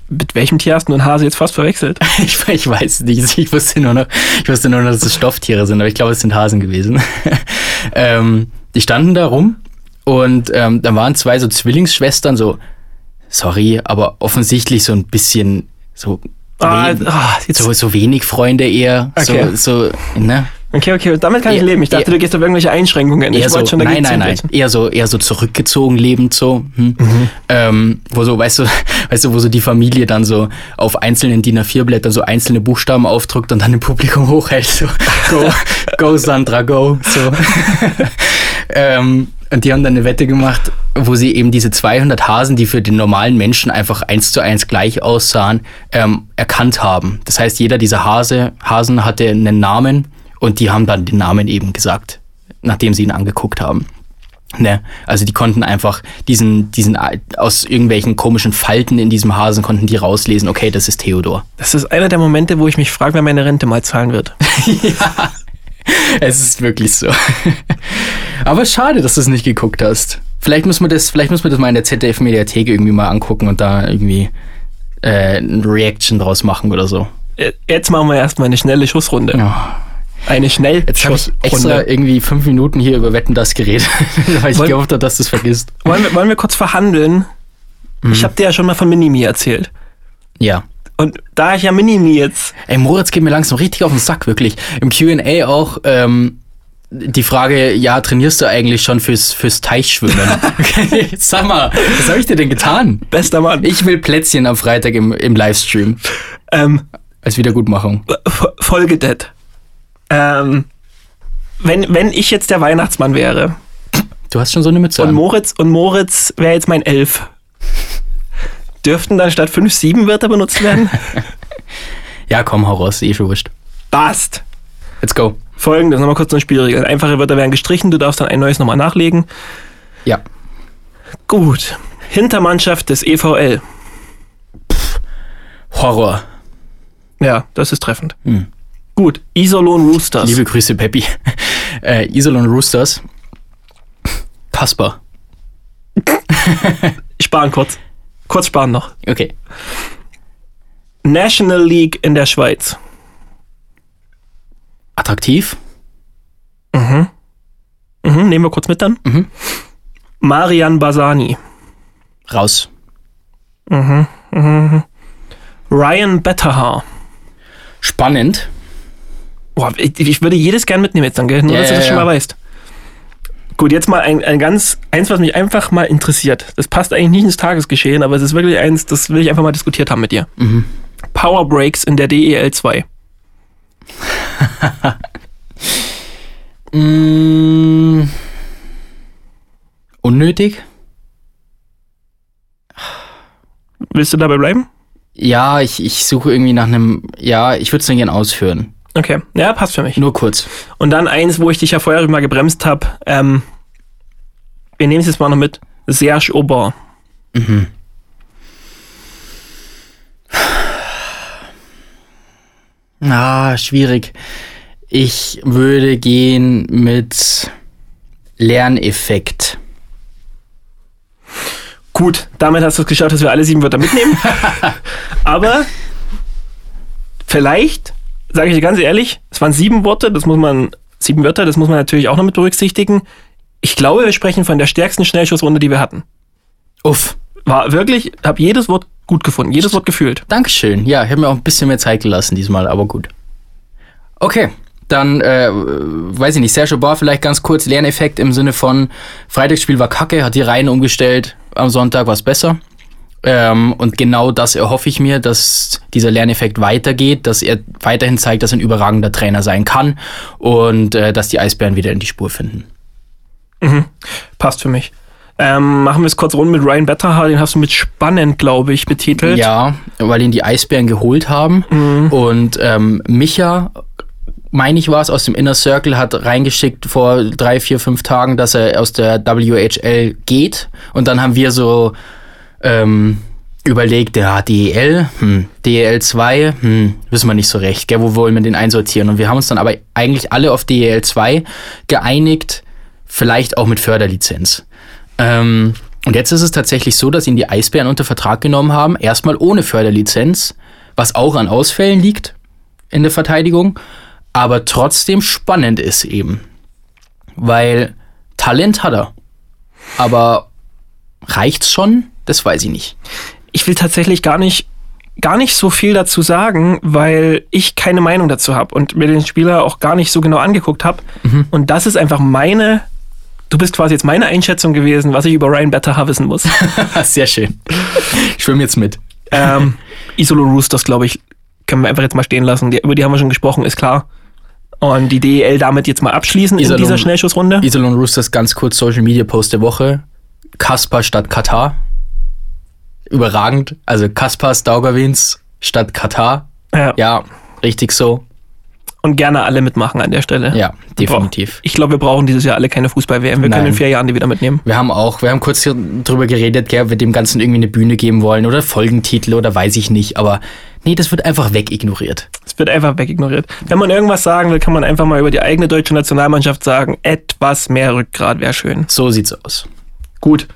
S1: Mit welchem Tier hast du einen Hase jetzt fast verwechselt?
S2: Ich, ich weiß nicht. Ich wusste nur noch, ich wusste nur noch, dass es Stofftiere sind, aber ich glaube, es sind Hasen gewesen. ähm, die standen da rum und ähm, da waren zwei so Zwillingsschwestern, so, sorry, aber offensichtlich so ein bisschen so,
S1: Ah, ah,
S2: so, so wenig Freunde eher.
S1: Okay.
S2: So, so, ne?
S1: Okay, okay, damit kann ich leben. Ich dachte, du gehst auf irgendwelche Einschränkungen. Ich
S2: Eher so,
S1: wollte schon
S2: nein,
S1: dagegen
S2: nein, nein.
S1: ziehen.
S2: Eher so, eher so zurückgezogen lebend so. Hm. Ähm, wo so, weißt du, weißt du, wo so die Familie dann so auf einzelnen DIN A4-Blättern so einzelne Buchstaben aufdruckt und dann im Publikum hochhält. So, go, go Sandra, go. So. ähm, und die haben dann eine Wette gemacht, wo sie eben diese 200 Hasen, die für den normalen Menschen einfach eins zu eins gleich aussahen, ähm, erkannt haben. Das heißt, jeder dieser Hase, Hasen hatte einen Namen und die haben dann den Namen eben gesagt, nachdem sie ihn angeguckt haben. Ne? Also die konnten einfach diesen, diesen aus irgendwelchen komischen Falten in diesem Hasen konnten die rauslesen, okay, das ist Theodor.
S1: Das ist einer der Momente, wo ich mich frage, wer meine Rente mal zahlen wird.
S2: ja, es ist wirklich so. Aber schade, dass du es nicht geguckt hast. Vielleicht muss man das, vielleicht muss man das mal in der ZDF-Mediathek irgendwie mal angucken und da irgendwie äh, eine Reaction draus machen oder so.
S1: Äh, Jetzt machen wir erstmal eine schnelle Schussrunde.
S2: Ja.
S1: Eine
S2: Jetzt habe ich extra irgendwie fünf Minuten hier über Wetten das geredet, weil ich
S1: Wollen-
S2: gehofft habe, dass du es vergisst.
S1: Wollen wir, wollen wir kurz verhandeln?
S2: Mhm.
S1: Ich habe dir ja schon mal von Minimi erzählt.
S2: Ja.
S1: Und da ich ja Minimi jetzt
S2: Ey, Moritz geht mir langsam richtig auf den Sack, wirklich. Im QA auch ähm, die Frage, ja, trainierst du eigentlich schon fürs, fürs Teichschwimmen? Okay, Sag mal, was habe ich dir denn getan?
S1: bester Mann.
S2: Ich will Plätzchen am Freitag im, im Livestream
S1: Ähm,
S2: als Wiedergutmachung.
S1: Dead. Ähm, wenn, wenn ich jetzt der Weihnachtsmann wäre
S2: Du hast schon so eine Mütze
S1: und
S2: an.
S1: Moritz und Moritz wäre jetzt mein Elf, dürften dann statt fünf sieben Wörter benutzt werden?
S2: Ja, komm, hau raus, eh schon wurscht.
S1: Passt.
S2: Let's go.
S1: Folgendes, nochmal kurz eine Spielregel. Einfache Wörter werden gestrichen, du darfst dann ein neues nochmal nachlegen.
S2: Ja.
S1: Gut. Hintermannschaft des EVL.
S2: Horror.
S1: Ja, das ist treffend.
S2: Hm.
S1: Gut. Isolon Roosters.
S2: Liebe Grüße, Peppi. Äh, Isolon Roosters. Kasper.
S1: Sparen kurz. Kurz sparen noch.
S2: Okay.
S1: National League in der Schweiz.
S2: Attraktiv.
S1: Mhm, nehmen wir kurz mit dann.
S2: Mhm.
S1: Marian Basani.
S2: Raus.
S1: Ryan Betterhaar.
S2: Spannend.
S1: Boah, ich, ich würde jedes gern mitnehmen jetzt dann, gell? Nur,
S2: Ja,
S1: dass du
S2: ja,
S1: das schon
S2: ja.
S1: mal weißt. Gut, jetzt mal ein, ein ganz, eins, was mich einfach mal interessiert. Das passt eigentlich nicht ins Tagesgeschehen, aber es ist wirklich eins, das will ich einfach mal diskutiert haben mit dir.
S2: Mhm.
S1: Power Breaks in der DEL 2.
S2: Mm, unnötig?
S1: Willst du dabei bleiben?
S2: Ja, ich, ich suche irgendwie nach einem. Ja, ich würde es dann gerne ausführen.
S1: Okay, ja, passt für mich.
S2: Nur kurz.
S1: Und dann eins, wo ich dich ja vorher mal gebremst habe. Ähm, wir nehmen es jetzt mal noch mit. Serge Aubin.
S2: Ah, schwierig. Ich würde gehen mit Lerneffekt.
S1: Gut, damit hast du es geschafft, dass wir alle sieben Wörter mitnehmen. Aber vielleicht, sage ich dir ganz ehrlich, es waren sieben Worte, das muss man, sieben Wörter, das muss man natürlich auch noch mit berücksichtigen. Ich glaube, wir sprechen von der stärksten Schnellschussrunde, die wir hatten.
S2: Uff.
S1: War wirklich, habe jedes Wort gut gefunden, jedes Wort gefühlt.
S2: Dankeschön. Ja, ich habe mir auch ein bisschen mehr Zeit gelassen diesmal, aber gut. Okay, dann, äh, weiß ich nicht, Sergio Bar vielleicht ganz kurz Lerneffekt im Sinne von Freitagsspiel war kacke, hat die Reihen umgestellt, am Sonntag war es besser. Ähm, und genau das erhoffe ich mir, dass dieser Lerneffekt weitergeht, dass er weiterhin zeigt, dass er ein überragender Trainer sein kann und äh, dass die Eisbären wieder in die Spur finden.
S1: Passt für mich. Ähm, machen wir es kurz rund mit Ryan Betterhaar, den hast du mit spannend, glaube ich, betitelt.
S2: Ja, weil ihn die Eisbären geholt haben. Und ähm, Micha, meine ich war es, aus dem Inner Circle hat reingeschickt vor drei, vier, fünf Tagen, dass er aus der WHL geht. Und dann haben wir so ähm, überlegt, ja, DEL, hm, DEL 2, hm, wissen wir nicht so recht, gell, wo wollen wir den einsortieren? Und wir haben uns dann aber eigentlich alle auf DEL 2 geeinigt, vielleicht auch mit Förderlizenz. Ähm, und jetzt ist es tatsächlich so, dass ihn die Eisbären unter Vertrag genommen haben, erstmal ohne Förderlizenz, was auch an Ausfällen liegt in der Verteidigung, aber trotzdem spannend ist eben. Weil Talent hat er. Aber reicht's schon? Das weiß ich nicht.
S1: ich will tatsächlich gar nicht gar nicht so viel dazu sagen, weil ich keine Meinung dazu habe und mir den Spieler auch gar nicht so genau angeguckt habe.
S2: Mhm.
S1: Und das ist einfach meine, du bist quasi jetzt meine Einschätzung gewesen, was ich über Ryan Betterha wissen muss.
S2: Sehr schön. Ich schwimme jetzt mit.
S1: ähm, Isolo Roosters, glaube ich, können wir einfach jetzt mal stehen lassen. Die, über die haben wir schon gesprochen, ist klar. Und die DEL damit jetzt mal abschließen
S2: Iserlohn-
S1: in dieser Schnellschussrunde.
S2: Iserlohn Roosters ganz kurz Social Media Post der Woche. Kaspar statt Katar. Überragend. Also Kaspars Daugavins statt Katar.
S1: Ja.
S2: Ja, richtig so.
S1: Und gerne alle mitmachen an der Stelle.
S2: Ja, definitiv.
S1: Ich glaube, wir brauchen dieses Jahr alle keine Fußball-WM. Wir können
S2: Nein.
S1: in vier Jahren die wieder mitnehmen.
S2: Wir haben auch, wir haben kurz hier drüber geredet, gell, ob wir dem Ganzen irgendwie eine Bühne geben wollen oder Folgentitel oder weiß ich nicht, aber nee, das wird einfach wegignoriert.
S1: Es wird einfach wegignoriert. Wenn man irgendwas sagen will, kann man einfach mal über die eigene deutsche Nationalmannschaft sagen, etwas mehr Rückgrat wäre schön.
S2: So sieht's aus.
S1: Gut.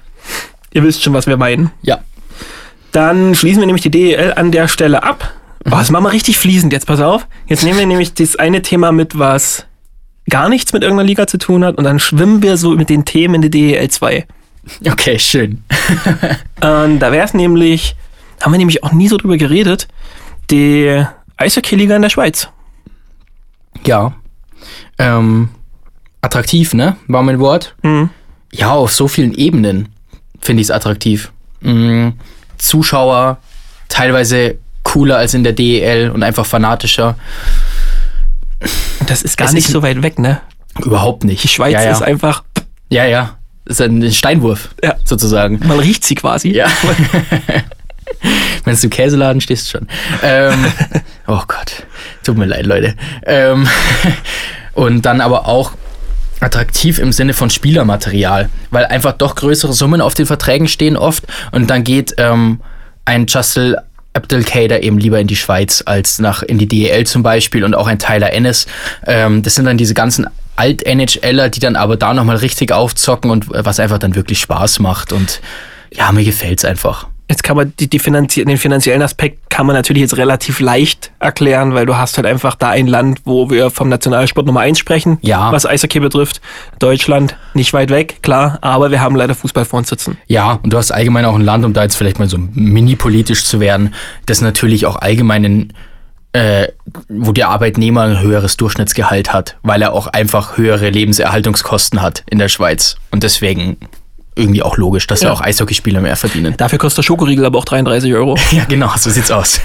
S1: Ihr wisst schon, was wir meinen.
S2: Ja.
S1: Dann schließen wir nämlich die DEL an der Stelle ab. Oh, das machen wir richtig fließend jetzt, pass auf. Jetzt nehmen wir nämlich das eine Thema mit, was gar nichts mit irgendeiner Liga zu tun hat und dann schwimmen wir so mit den Themen in die DEL 2.
S2: Okay, schön.
S1: Und da wäre es nämlich, haben wir nämlich auch nie so drüber geredet, die Eishockey-Liga in der Schweiz.
S2: Ja. Ähm, attraktiv, ne? War mein Wort.
S1: Mhm.
S2: Ja, auf so vielen Ebenen finde ich es attraktiv. Mhm. Zuschauer, teilweise cooler als in der DEL und einfach fanatischer.
S1: Das ist gar
S2: Es
S1: nicht
S2: ist-
S1: so weit weg, ne?
S2: Überhaupt nicht.
S1: Die Schweiz
S2: ja, ja.
S1: ist einfach,
S2: Ja, ja. Das ist ein Steinwurf,
S1: Ja.
S2: sozusagen.
S1: man riecht sie quasi.
S2: Ja. Wenn du im Käseladen stehst schon. Ähm, oh Gott. Tut mir leid, Leute. Ähm, und dann aber auch attraktiv im Sinne von Spielermaterial, weil einfach doch größere Summen auf den Verträgen stehen oft und dann geht ähm, ein Justin Abdelkader eben lieber in die Schweiz als nach in die DEL zum Beispiel und auch ein Tyler Ennis. Ähm, das sind dann diese ganzen Alt-NHLer, die dann aber da nochmal richtig aufzocken und äh, was einfach dann wirklich Spaß macht und ja, mir gefällt's einfach.
S1: Jetzt kann man die, die finanzie den finanziellen Aspekt kann man natürlich jetzt relativ leicht erklären, weil du hast halt einfach da ein Land, wo wir vom Nationalsport Nummer eins sprechen,
S2: Ja.
S1: was Eishockey betrifft. Deutschland nicht weit weg, klar, aber wir haben leider Fußball vor uns sitzen.
S2: Ja, und du hast allgemein auch ein Land, um da jetzt vielleicht mal so mini-politisch zu werden, das natürlich auch allgemein in, äh, wo der Arbeitnehmer ein höheres Durchschnittsgehalt hat, weil er auch einfach höhere Lebenserhaltungskosten hat in der Schweiz. Und deswegen irgendwie auch logisch, dass
S1: Ja.
S2: ja auch Eishockeyspieler mehr verdienen.
S1: Dafür kostet der Schokoriegel aber auch 33 Euro.
S2: Ja, genau, so sieht's aus.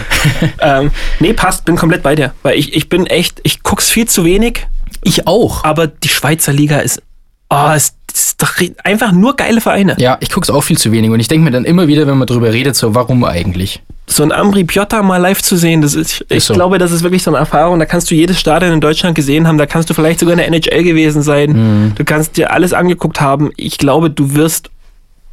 S1: ähm, nee, passt, bin komplett bei dir. Weil ich, ich bin echt, ich guck's viel zu wenig,
S2: Ich auch.
S1: aber die Schweizer Liga ist, oh, ist, ist doch einfach nur geile Vereine.
S2: Ja, ich guck's auch viel zu wenig und ich denke mir dann immer wieder, wenn man drüber redet, so, warum eigentlich?
S1: So ein Ambri Piotta mal live zu sehen, das ist, ich
S2: Ist so.
S1: glaube, das ist wirklich so eine Erfahrung. Da kannst du jedes Stadion in Deutschland gesehen haben, da kannst du vielleicht sogar in der NHL gewesen sein.
S2: Mhm.
S1: Du kannst dir alles angeguckt haben. Ich glaube, du wirst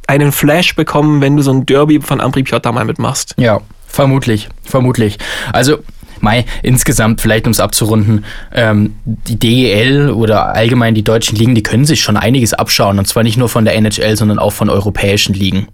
S1: einen Flash bekommen, wenn du so ein Derby von Ambri Piotta mal mitmachst.
S2: Ja, vermutlich, vermutlich. Also, Mai, insgesamt, vielleicht um es abzurunden, ähm, die DEL oder allgemein die deutschen Ligen, die können sich schon einiges abschauen. Und zwar nicht nur von der NHL, sondern auch von europäischen Ligen.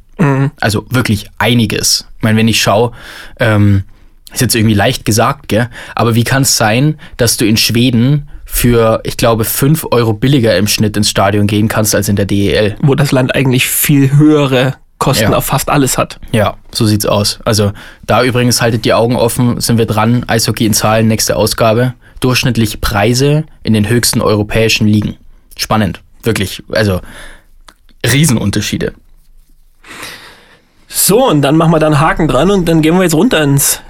S2: Also wirklich einiges. Ich meine, wenn ich schaue, ähm, ist jetzt irgendwie leicht gesagt, gell? Aber wie kann es sein, dass du in Schweden für, ich glaube, 5 Euro billiger im Schnitt ins Stadion gehen kannst als in der DEL?
S1: wo das Land eigentlich viel höhere Kosten
S2: Ja.
S1: auf fast alles hat.
S2: Ja, so sieht's aus. Also da übrigens haltet die Augen offen, sind wir dran. Eishockey in Zahlen, nächste Ausgabe. Durchschnittliche Preise in den höchsten europäischen Ligen. Spannend, wirklich. Also Riesenunterschiede.
S1: So, und dann machen wir da einen Haken dran und dann gehen wir jetzt runter ins.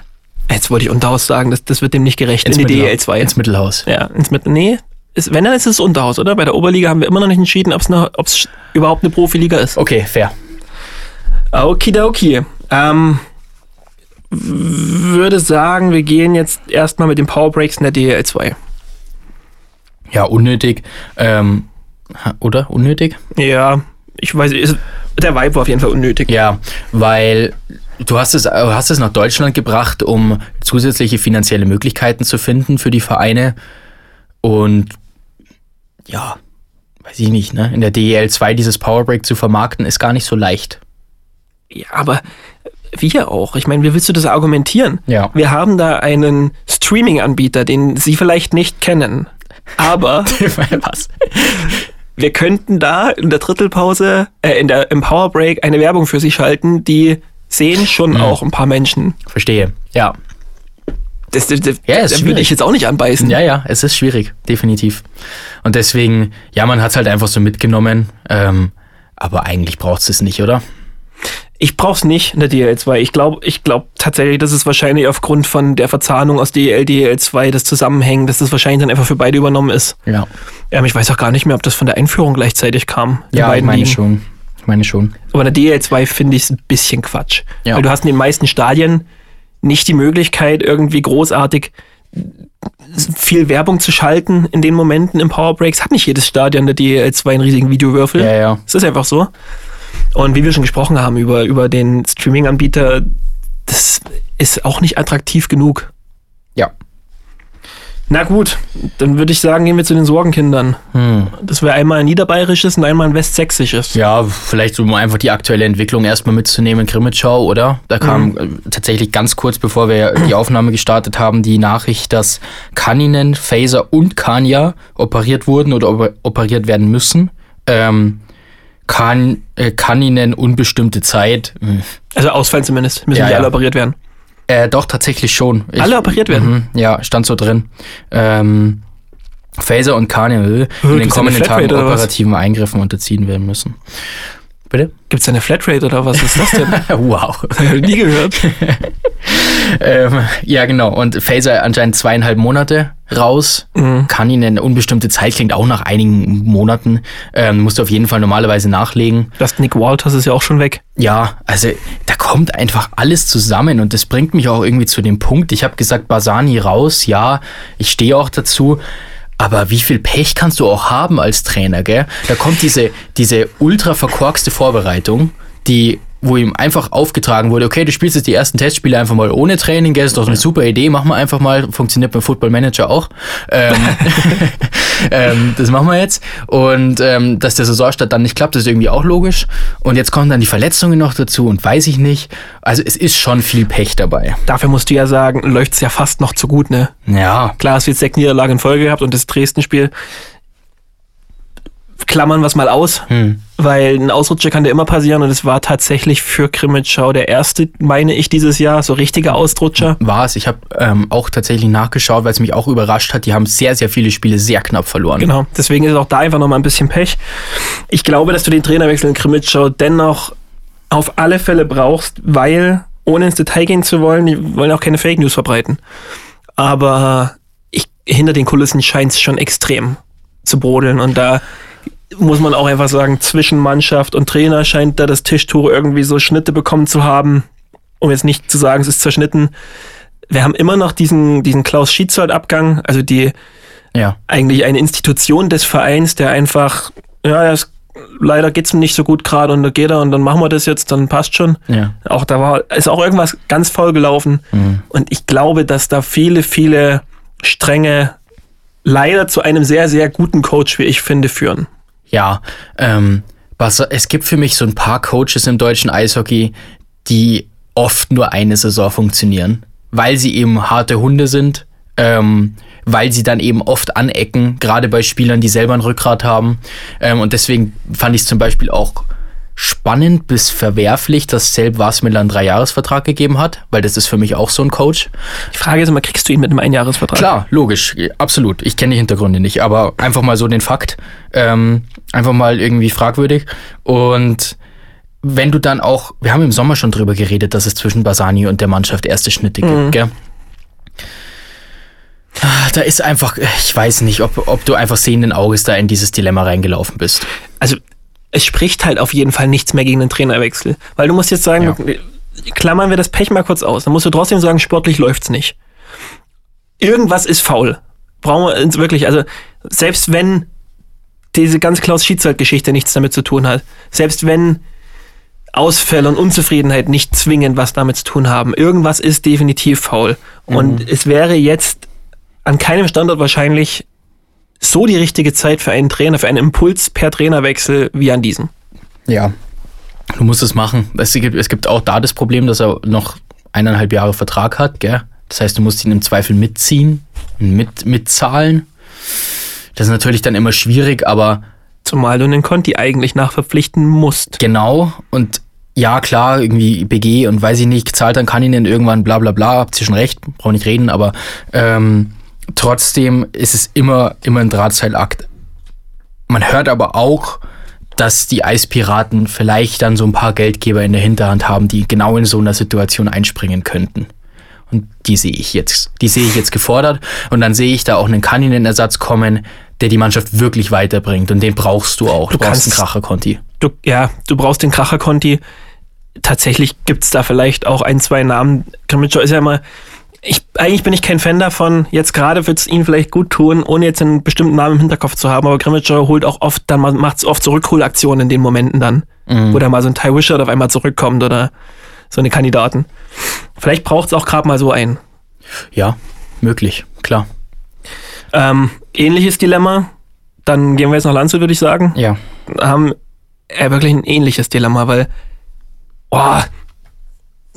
S1: Jetzt wollte ich Unterhaus sagen, das, das wird dem nicht gerecht. in die. DEL 2.
S2: Ins Mittelhaus.
S1: Ja, ins Mitte. Nee, ist, wenn dann ist es Unterhaus, oder? Bei der Oberliga haben wir immer noch nicht entschieden, ob es überhaupt eine Profiliga ist.
S2: Okay, fair.
S1: Okidoki. Ähm, würde sagen, wir gehen jetzt erstmal mit den Powerbreaks in der DEL 2.
S2: Ja, unnötig. Ähm, oder? Unnötig?
S1: Ja, ich weiß, ist, der Vibe war auf jeden Fall unnötig.
S2: Ja, weil du hast es, du hast es nach Deutschland gebracht, um zusätzliche finanzielle Möglichkeiten zu finden für die Vereine. Und ja, weiß ich nicht, ne? In der DEL 2 dieses Powerbreak zu vermarkten, ist gar nicht so leicht.
S1: Ja, aber wir auch. Ich meine, wie willst du das argumentieren?
S2: Ja.
S1: Wir haben da einen Streaming-Anbieter, den Sie vielleicht nicht kennen. Aber
S2: Was?
S1: Wir könnten da in der Drittelpause, äh, in der, im Powerbreak eine Werbung für Sie schalten, die sehen schon
S2: Mhm.
S1: auch ein paar Menschen.
S2: Verstehe. Ja.
S1: Das, das, das,
S2: Ja, ist
S1: da würde ich jetzt auch nicht anbeißen.
S2: Ja, ja, es ist schwierig, definitiv. Und deswegen, ja, man hat es halt einfach so mitgenommen. Ähm, aber eigentlich braucht es nicht, oder?
S1: Ich brauch's nicht in der DL2. Ich glaube ich glaub tatsächlich, dass es wahrscheinlich aufgrund von der Verzahnung aus DL, DL2 das Zusammenhängen, dass das wahrscheinlich dann einfach für beide übernommen ist.
S2: Ja.
S1: Ähm, ich weiß auch gar nicht mehr, ob das von der Einführung gleichzeitig kam.
S2: Ja, ich meine
S1: Ligen.
S2: schon. Ich meine schon.
S1: Aber in der DL2 finde ich es ein bisschen Quatsch.
S2: Ja.
S1: Weil du hast in den meisten Stadien nicht die Möglichkeit, irgendwie großartig viel Werbung zu schalten in den Momenten im Powerbreaks. Hat nicht jedes Stadion der DL2 einen riesigen Videowürfel.
S2: Ja, ja.
S1: Es ist einfach so. Und wie wir schon gesprochen haben über, über den Streaming-Anbieter, das ist auch nicht attraktiv genug.
S2: Ja.
S1: Na gut, dann würde ich sagen, gehen wir zu den Sorgenkindern.
S2: Hm.
S1: Das wäre einmal ein niederbayerisches und einmal ein westsächsisches.
S2: Ja, vielleicht um einfach die aktuelle Entwicklung erstmal mitzunehmen, Grimmitschau, oder? Da kam äh, tatsächlich ganz kurz, bevor wir die Aufnahme gestartet haben, die Nachricht, dass Kaninen, Phaser und Kanya operiert wurden oder oper- operiert werden müssen. Ähm, kan äh, Kaninen unbestimmte Zeit. Hm.
S1: Also ausfallen zumindest. Müssen
S2: Ja, ja.
S1: alle operiert werden.
S2: Äh, doch, tatsächlich schon. Ich-
S1: Alle operiert werden?
S2: Mhm, ja, stand so drin. Ähm, Phaser und Kanye in den
S1: gibt's eine
S2: kommenden Tagen operativen Eingriffen unterziehen werden müssen. Bitte?
S1: Gibt es eine Flatrate oder was ist das denn?
S2: wow.
S1: Hab ich nie gehört.
S2: ähm, ja, genau. Und Phaser anscheinend zweieinhalb Monate raus.
S1: Mhm.
S2: Kann ihn eine unbestimmte Zeit, klingt auch nach einigen Monaten. Ähm, musst du auf jeden Fall normalerweise nachlegen.
S1: Das Nick Walters ist ja auch schon weg.
S2: Ja, also da kommt einfach alles zusammen und das bringt mich auch irgendwie zu dem Punkt. Ich habe gesagt, Basani raus, ja, ich stehe auch dazu. Aber wie viel Pech kannst du auch haben als Trainer, gell? Da kommt diese, diese ultra verkorkste Vorbereitung, die, wo ihm einfach aufgetragen wurde, okay, du spielst jetzt die ersten Testspiele einfach mal ohne Training, gell? Ist doch eine super Idee, machen wir einfach mal, funktioniert beim Football Manager auch. Ähm, ähm, das machen wir jetzt. Und ähm, dass der Saisonstart dann nicht klappt, ist irgendwie auch logisch. Und jetzt kommen dann die Verletzungen noch dazu und weiß ich nicht. Also es ist schon viel Pech dabei.
S1: Dafür musst du ja sagen, läuft's ja fast noch zu gut, ne?
S2: Ja,
S1: Klar, hast du jetzt sechs Niederlagen in Folge gehabt und das Dresden-Spiel klammern wir es mal aus,
S2: hm.
S1: Weil ein Ausrutscher kann dir immer passieren und es war tatsächlich für Krimitschau der erste, meine ich, dieses Jahr, so richtiger Ausrutscher.
S2: war es. Ich habe ähm, auch tatsächlich nachgeschaut, weil es mich auch überrascht hat. Die haben sehr, sehr viele Spiele sehr knapp verloren.
S1: Genau, deswegen ist auch da einfach nochmal ein bisschen Pech. Ich glaube, dass du den Trainerwechsel in Krimitschau dennoch auf alle Fälle brauchst, weil, ohne ins Detail gehen zu wollen, die wollen auch keine Fake News verbreiten. Aber ich, hinter den Kulissen scheint es schon extrem zu brodeln und da muss man auch einfach sagen, zwischen Mannschaft und Trainer scheint da das Tischtuch irgendwie so Schnitte bekommen zu haben, um jetzt nicht zu sagen, es ist zerschnitten. Wir haben immer noch diesen, diesen Klaus Schietzold-Abgang, also die,
S2: Ja.
S1: eigentlich eine Institution des Vereins, der einfach, ja, das, leider geht's ihm nicht so gut gerade und da geht er und dann machen wir das jetzt, dann passt schon.
S2: Ja.
S1: Auch da war, ist auch irgendwas ganz faul gelaufen.
S2: Mhm.
S1: Und ich glaube, dass da viele, viele Stränge leider zu einem sehr, sehr guten Coach, wie ich finde, führen.
S2: Ja, ähm, es gibt für mich so ein paar Coaches im deutschen Eishockey, die oft nur eine Saison funktionieren, weil sie eben harte Hunde sind, ähm, weil sie dann eben oft anecken, gerade bei Spielern, die selber ein Rückgrat haben. Ähm, und deswegen fand ich es zum Beispiel auch spannend bis verwerflich, dass Selb Wasmiller einen Dreijahresvertrag gegeben hat, weil das ist für mich auch so ein Coach.
S1: Die Frage ist immer, kriegst du ihn mit einem Einjahresvertrag?
S2: Klar, logisch, absolut. Ich kenne die Hintergründe nicht, aber einfach mal so den Fakt. Ähm, einfach mal irgendwie fragwürdig. Und wenn du dann auch, wir haben im Sommer schon drüber geredet, dass es zwischen Basani und der Mannschaft erste Schnitte gibt, gell? Ah, Da ist einfach, ich weiß nicht, ob, ob du einfach sehenden Auges da in dieses Dilemma reingelaufen bist.
S1: also es spricht halt auf jeden Fall nichts mehr gegen den Trainerwechsel. Weil du musst jetzt sagen,
S2: Ja.
S1: klammern wir das Pech mal kurz aus. Dann musst du trotzdem sagen, sportlich läuft's nicht. Irgendwas ist faul. Brauchen wir uns wirklich, also selbst wenn diese ganze Klaus Schiedsold-Geschichte nichts damit zu tun hat, selbst wenn Ausfälle und Unzufriedenheit nicht zwingend was damit zu tun haben, irgendwas ist definitiv faul. Und es wäre jetzt an keinem Standort wahrscheinlich so die richtige Zeit für einen Trainer, für einen Impuls per Trainerwechsel wie an diesem.
S2: Ja. Du musst es machen. Es gibt, es gibt auch da das Problem, dass er noch eineinhalb Jahre Vertrag hat, gell? Das heißt, du musst ihn im Zweifel mitziehen, mit, mitzahlen. Das ist natürlich dann immer schwierig, aber
S1: Zumal du einen Conti eigentlich nachverpflichten musst.
S2: genau. Und ja, klar, irgendwie BG und weiß ich nicht, zahlt dann kann ihnen irgendwann bla bla bla, habt ihr schon recht, brauche nicht reden, aber ähm, trotzdem ist es immer, immer ein Drahtseilakt. Man hört aber auch, dass die Eispiraten vielleicht dann so ein paar Geldgeber in der Hinterhand haben, die genau in so einer Situation einspringen könnten. Und die sehe ich jetzt, die sehe ich jetzt gefordert. Und dann sehe ich da auch einen Kaninen-Ersatz kommen, der die Mannschaft wirklich weiterbringt. Und den brauchst du auch.
S1: Du,
S2: Du, brauchst
S1: kannst-
S2: einen Kracher-Conti.
S1: Du, ja, du brauchst den Kracher-Conti. Tatsächlich gibt es da vielleicht auch ein, zwei Namen. Grimmitschau ist ja immer. Ich, eigentlich bin ich kein Fan davon. Jetzt gerade wird es ihnen vielleicht gut tun, ohne jetzt einen bestimmten Namen im Hinterkopf zu haben. Aber Grimmitschau holt auch oft, dann macht es oft so Rückholaktionen in den Momenten dann, wo da mal so ein Ty Wishart auf einmal zurückkommt oder so eine Kandidaten. Vielleicht braucht es auch gerade mal so einen.
S2: Ja, möglich, klar.
S1: Ähm, ähnliches Dilemma. Dann gehen wir jetzt nach Landshut, würde ich sagen.
S2: Ja.
S1: haben äh, wirklich ein ähnliches Dilemma, weil oh,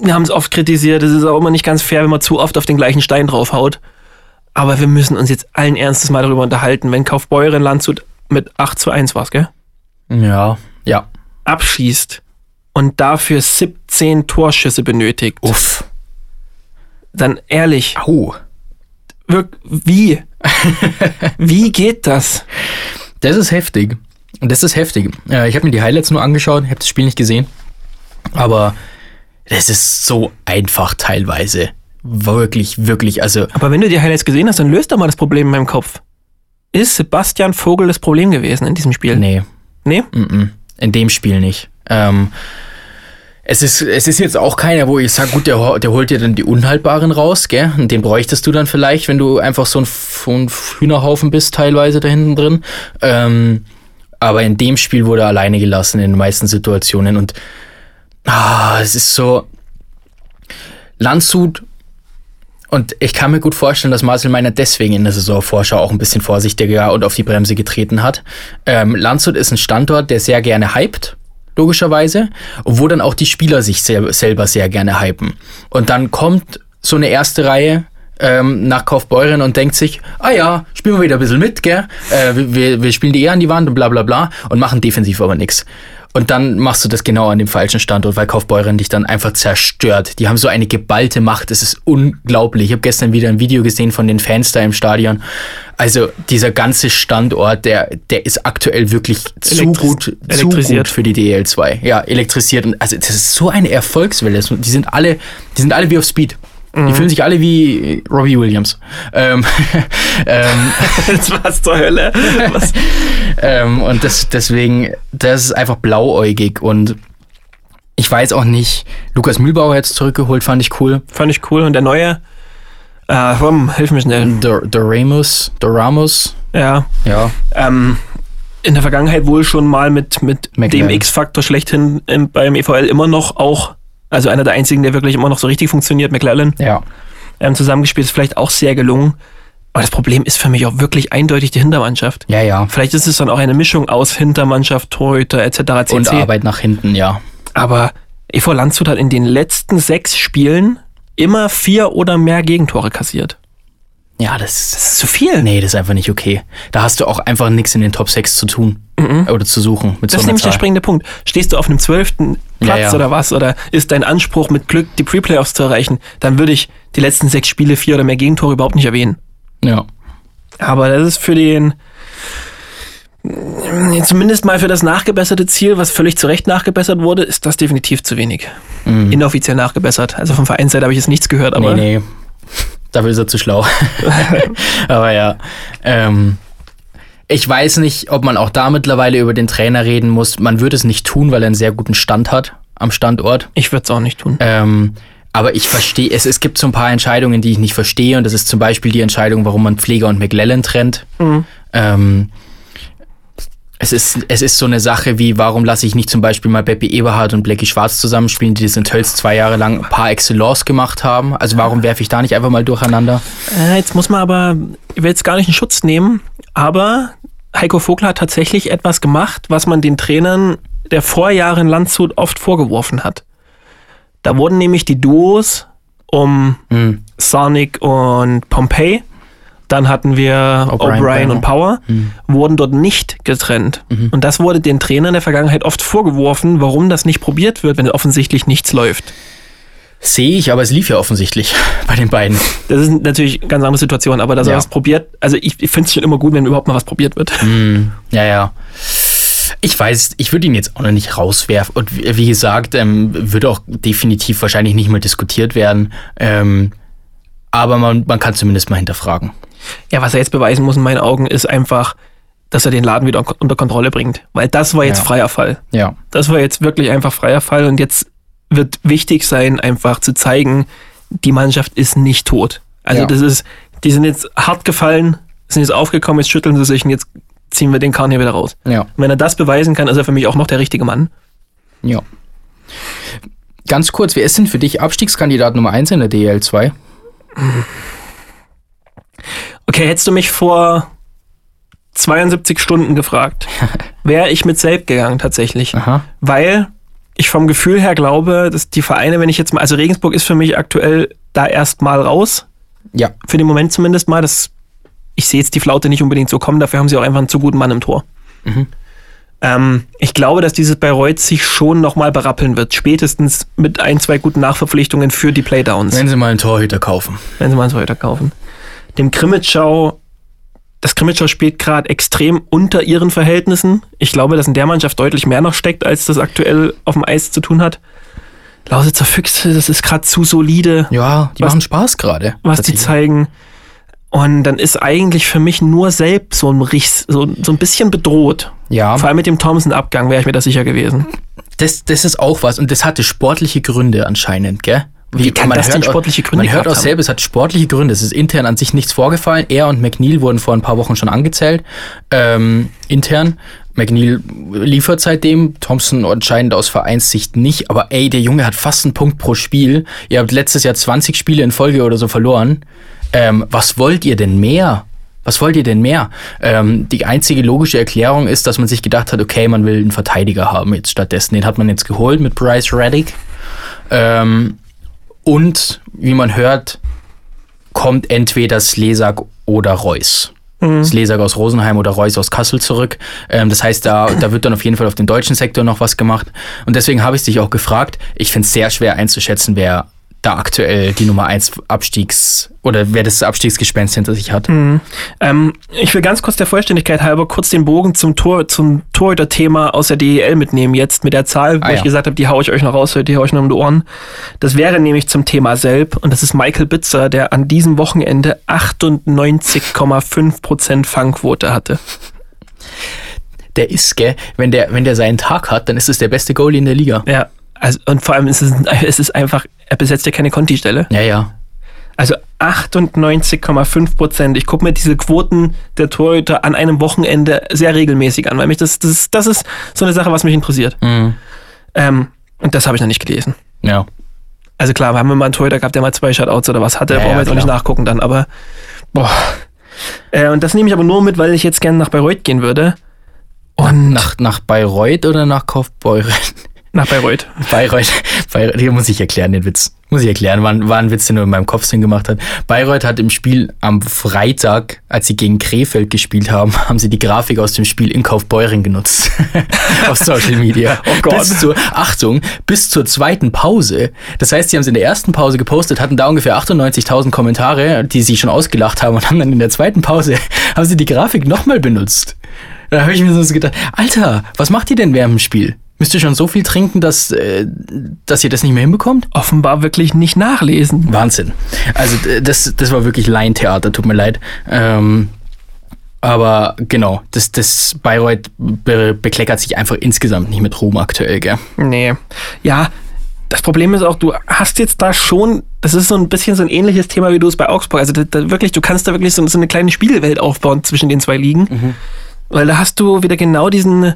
S1: wir haben es oft kritisiert, es ist auch immer nicht ganz fair, wenn man zu oft auf den gleichen Stein draufhaut. Aber wir müssen uns jetzt allen Ernstes mal darüber unterhalten, wenn Kaufbeuren Landshut mit 8 zu 1 war's, gell?
S2: Ja, ja.
S1: Abschießt und dafür 17 Torschüsse benötigt,
S2: Uff.
S1: dann ehrlich,
S2: Au.
S1: wie? wie geht das?
S2: Das ist heftig. Das ist heftig. Äh, ich habe mir die Highlights nur angeschaut, habe das Spiel nicht gesehen. Aber das ist so einfach teilweise. Wirklich, wirklich. Also,
S1: Aber wenn du die Highlights gesehen hast, dann löst doch mal das Problem in meinem Kopf. Ist Sebastian Vogel das Problem gewesen in diesem Spiel?
S2: nee,
S1: Nee?
S2: mm-mm. in dem Spiel nicht. Ähm, es ist, es ist jetzt auch keiner, wo ich sage, gut, der, der holt dir dann die Unhaltbaren raus, gell? Und den bräuchtest du dann vielleicht, wenn du einfach so ein, so ein Hühnerhaufen bist, teilweise da hinten drin. Ähm, aber in dem Spiel wurde er alleine gelassen in den meisten Situationen. Und ah, es ist so. Landshut. Und ich kann mir gut vorstellen, dass Marcel Meiner deswegen in der Saisonvorschau auch ein bisschen vorsichtiger und auf die Bremse getreten hat. Ähm, Landshut ist ein Standort, der sehr gerne hypt, logischerweise, und wo dann auch die Spieler sich sel selber sehr gerne hypen. Und dann kommt so eine erste Reihe ähm, nach Kaufbeuren und denkt sich, ah ja, spielen wir wieder ein bisschen mit, gell? Äh, wir- wir, wir spielen die eher an die Wand und bla bla bla und machen defensiv aber nichts. Und dann machst du das genau an dem falschen Standort, weil Kaufbeuren dich dann einfach zerstört. Die haben so eine geballte Macht, es ist unglaublich. Ich habe gestern wieder ein Video gesehen von den Fans da im Stadion. Also dieser ganze Standort, der, der ist aktuell wirklich zu
S1: Elektris-
S2: gut, zu
S1: elektrisiert.
S2: gut für die DL2. Ja, elektrisiert. Und also das ist so eine Erfolgswelle. Die sind alle, die sind alle wie auf Speed. Die fühlen sich alle wie Robbie Williams. Ähm, ähm,
S1: Was zur Hölle? Was?
S2: ähm, und das, deswegen, das ist einfach blauäugig. Und ich weiß auch nicht, Lukas Mühlbauer jetzt zurückgeholt, fand ich cool.
S1: Fand ich cool. Und der neue, äh, komm, hilf mir schnell.
S2: Dor- Doramus, Doramus,
S1: Ja,
S2: ja.
S1: ähm, in der Vergangenheit wohl schon mal mit, mit dem. X-Faktor schlechthin im, beim EVL immer noch auch, also einer der einzigen, der wirklich immer noch so richtig funktioniert, McLaren,
S2: Ja.
S1: ähm, zusammengespielt, ist vielleicht auch sehr gelungen. Aber das Problem ist für mich auch wirklich eindeutig die Hintermannschaft.
S2: Ja, ja.
S1: Vielleicht ist es dann auch eine Mischung aus Hintermannschaft, Torhüter etc. CC.
S2: Und Arbeit nach hinten, ja.
S1: Aber EV Landshut hat in den letzten sechs Spielen immer vier oder mehr Gegentore kassiert.
S2: Ja, das ist.
S1: Das ist zu viel.
S2: Nee, das ist einfach nicht okay. Da hast du auch einfach nichts in den Top 6 zu tun. Oder zu suchen
S1: Mhm. Das ist
S2: so einer
S1: nämlich der
S2: Zahl.
S1: springende Punkt. Stehst du auf einem zwölften Platz
S2: Ja, ja.
S1: oder was? Oder ist dein Anspruch mit Glück, die Pre-Playoffs zu erreichen? Dann würde ich die letzten sechs Spiele vier oder mehr Gegentore überhaupt nicht erwähnen.
S2: Ja.
S1: Aber das ist für den, zumindest mal für das nachgebesserte Ziel, was völlig zu Recht nachgebessert wurde, ist das definitiv zu wenig. Inoffiziell nachgebessert. Also vom Vereinsseite habe ich jetzt nichts gehört, aber
S2: Mhm. Nee, nee. Dafür ist er zu schlau. Aber ja. Ähm, ich weiß nicht, ob man auch da mittlerweile über den Trainer reden muss. Man würde es nicht tun, weil er einen sehr guten Stand hat am Standort.
S1: ich würde es auch nicht tun.
S2: Ähm, aber ich verstehe, es, es gibt so ein paar Entscheidungen, die ich nicht verstehe. Und das ist zum Beispiel die Entscheidung, warum man Pfleger und McLellan trennt. Ähm, es ist, es ist so eine Sache wie, warum lasse ich nicht zum Beispiel mal Beppe Eberhardt und Blackie Schwarz zusammenspielen, die das in Tölz zwei Jahre lang par excellence gemacht haben. Also warum werfe ich da nicht einfach mal durcheinander?
S1: Äh, jetzt muss man aber, ich will jetzt gar nicht in Schutz nehmen, aber Heiko Vogler hat tatsächlich etwas gemacht, was man den Trainern der Vorjahre in Landshut oft vorgeworfen hat. Da wurden nämlich die Duos um
S2: Hm.
S1: Sonic und Pompey dann hatten wir
S2: O'Brien,
S1: und Power,
S2: Mhm.
S1: wurden dort nicht getrennt. Und das wurde den Trainern in der Vergangenheit oft vorgeworfen, warum das nicht probiert wird, wenn offensichtlich nichts läuft.
S2: Sehe ich, aber es lief ja offensichtlich bei den beiden.
S1: Das ist natürlich eine ganz andere Situation, aber dass
S2: Ja.
S1: er was probiert, also ich, ich finde es schon immer gut, wenn überhaupt mal was probiert wird.
S2: Ja, ja. Ich weiß, ich würde ihn jetzt auch noch nicht rauswerfen. Und wie gesagt, ähm, wird auch definitiv wahrscheinlich nicht mal diskutiert werden. Ähm, aber man, man kann zumindest mal hinterfragen.
S1: Ja, was er jetzt beweisen muss in meinen Augen, ist einfach, dass er den Laden wieder unter Kontrolle bringt. Weil das war jetzt
S2: Ja.
S1: freier Fall.
S2: Ja.
S1: Das war jetzt wirklich einfach freier Fall und jetzt wird wichtig sein, einfach zu zeigen, die Mannschaft ist nicht tot. Also
S2: Ja.
S1: das ist, die sind jetzt hart gefallen, sind jetzt aufgekommen, jetzt schütteln sie sich und jetzt ziehen wir den Kahn hier wieder raus.
S2: Ja.
S1: Und wenn er das beweisen kann, ist er für mich auch noch der richtige Mann.
S2: Ja. Ganz kurz, wer ist denn für dich Abstiegskandidat Nummer 1 in der DL 2?
S1: Okay, hättest du mich vor 72 Stunden gefragt, wäre ich mit Selb gegangen tatsächlich.
S2: Aha.
S1: Weil ich vom Gefühl her glaube, dass die Vereine, wenn ich jetzt mal, also Regensburg ist für mich aktuell da erstmal raus,
S2: Ja.
S1: für den Moment zumindest mal. Das, ich sehe jetzt die Flaute nicht unbedingt so kommen, dafür haben sie auch einfach einen zu guten Mann im Tor. Ähm, ich glaube, dass dieses Bayreuth sich schon nochmal berappeln wird, spätestens mit ein, zwei guten Nachverpflichtungen für die Playdowns,
S2: Wenn sie mal einen Torhüter kaufen.
S1: wenn sie mal so weiter kaufen. Dem Krimitschau, das Krimitschau spielt gerade extrem unter ihren Verhältnissen. Ich glaube, dass in der Mannschaft deutlich mehr noch steckt, als das aktuell auf dem Eis zu tun hat. Lausitzer Füchse, das ist gerade zu solide
S2: Ja, die
S1: Was-
S2: machen Spaß gerade.
S1: was die zeigen. Und dann ist eigentlich für mich nur selbst so ein, so, so ein bisschen bedroht.
S2: Ja,
S1: Vor allem mit dem Thompson-Abgang wäre ich mir da sicher gewesen.
S2: das, das ist auch was. Und das hatte sportliche Gründe anscheinend, gell?
S1: Wie kann das denn
S2: hört auch-
S1: sportliche Gründe
S2: Man hört auch
S1: haben?
S2: selber, es hat sportliche Gründe. Es ist intern an sich nichts vorgefallen. Er und McNeil wurden vor ein paar Wochen schon angezählt. Ähm, intern. McNeil liefert seitdem, Thompson anscheinend aus Vereinssicht nicht. Aber ey, der Junge hat fast einen Punkt pro Spiel. Ihr habt letztes Jahr 20 Spiele in Folge oder so verloren. Ähm, was wollt ihr denn mehr? Was wollt ihr denn mehr? Ähm, die einzige logische Erklärung ist, dass man sich gedacht hat, okay, man will einen Verteidiger haben jetzt stattdessen. Den hat man jetzt geholt mit Bryce Reddick. Ähm, und wie man hört, kommt entweder Slesak oder Reus. Slesak aus Rosenheim oder Reus aus Kassel zurück. Ähm, das heißt, da, da wird dann auf jeden Fall auf den deutschen Sektor noch was gemacht. Und deswegen habe ich dich auch gefragt. Ich finde es sehr schwer einzuschätzen, wer da aktuell die Nummer 1 Abstiegs- oder wer das Abstiegsgespenst hinter sich hat.
S1: Ähm, ich will ganz kurz der Vollständigkeit halber kurz den Bogen zum Tor, zum Torhüter-Thema aus der DEL mitnehmen jetzt mit der Zahl, wo
S2: Ah,
S1: ich
S2: ja.
S1: gesagt habe, die hau ich euch noch raus, die hau ich noch um die Ohren. Das wäre nämlich zum Thema Selb und das ist Michael Bitzer, der an diesem Wochenende 98,5% Fangquote hatte.
S2: Der ist, gell, wenn der, wenn der seinen Tag hat, dann ist es der beste Goalie in der Liga.
S1: Ja, also, und vor allem ist es, es ist einfach, er besetzt ja keine Conti-Stelle.
S2: Ja, ja.
S1: Also 98,5 Prozent. Ich gucke mir diese Quoten der Torhüter an einem Wochenende sehr regelmäßig an, weil mich das, das, ist- das ist so eine Sache, was mich interessiert.
S2: Mhm.
S1: Ähm, und das habe ich noch nicht gelesen.
S2: Ja.
S1: Also klar, wir haben mal einen Torhüter gehabt, der mal zwei Shutouts oder was hatte,
S2: Ja,
S1: brauchen wir
S2: ja,
S1: jetzt auch nicht nachgucken dann, aber boah. Äh, und das nehme ich aber nur mit, weil ich jetzt gerne nach Bayreuth gehen würde. Und
S2: Nach, nach Bayreuth oder nach Kaufbeuren?
S1: Nach Bayreuth.
S2: Bayreuth, Bayreuth, hier muss ich erklären, den Witz. Muss ich erklären, war, ein- war ein Witz, der nur in meinem Kopf Sinn gemacht hat. Bayreuth hat im Spiel am Freitag, als sie gegen Krefeld gespielt haben, haben sie die Grafik aus dem Spiel in Kaufbeuren genutzt. Auf Social Media.
S1: Oh Gott.
S2: Bis zur, Achtung, bis zur zweiten Pause. Das heißt, sie haben es in der ersten Pause gepostet, hatten da ungefähr 98.000 Kommentare, die sich schon ausgelacht haben und haben dann in der zweiten Pause, haben sie die Grafik nochmal benutzt. Da habe ich mir so gedacht, Alter, was macht ihr denn während dem Spiel? Müsst ihr schon so viel trinken, dass, äh, dass ihr das nicht mehr hinbekommt?
S1: Offenbar wirklich nicht nachlesen.
S2: Wahnsinn. Also das, das war wirklich Laientheater, tut mir leid. Ähm, aber genau, das, das Bayreuth be bekleckert sich einfach insgesamt nicht mit Ruhm aktuell, gell?
S1: Nee. Ja, das Problem ist auch, du hast jetzt da schon, das ist so ein bisschen so ein ähnliches Thema, wie du es bei Augsburg, also da, da wirklich, du kannst da wirklich so, so eine kleine Spiegelwelt aufbauen zwischen den zwei Ligen, weil da hast du wieder genau diesen,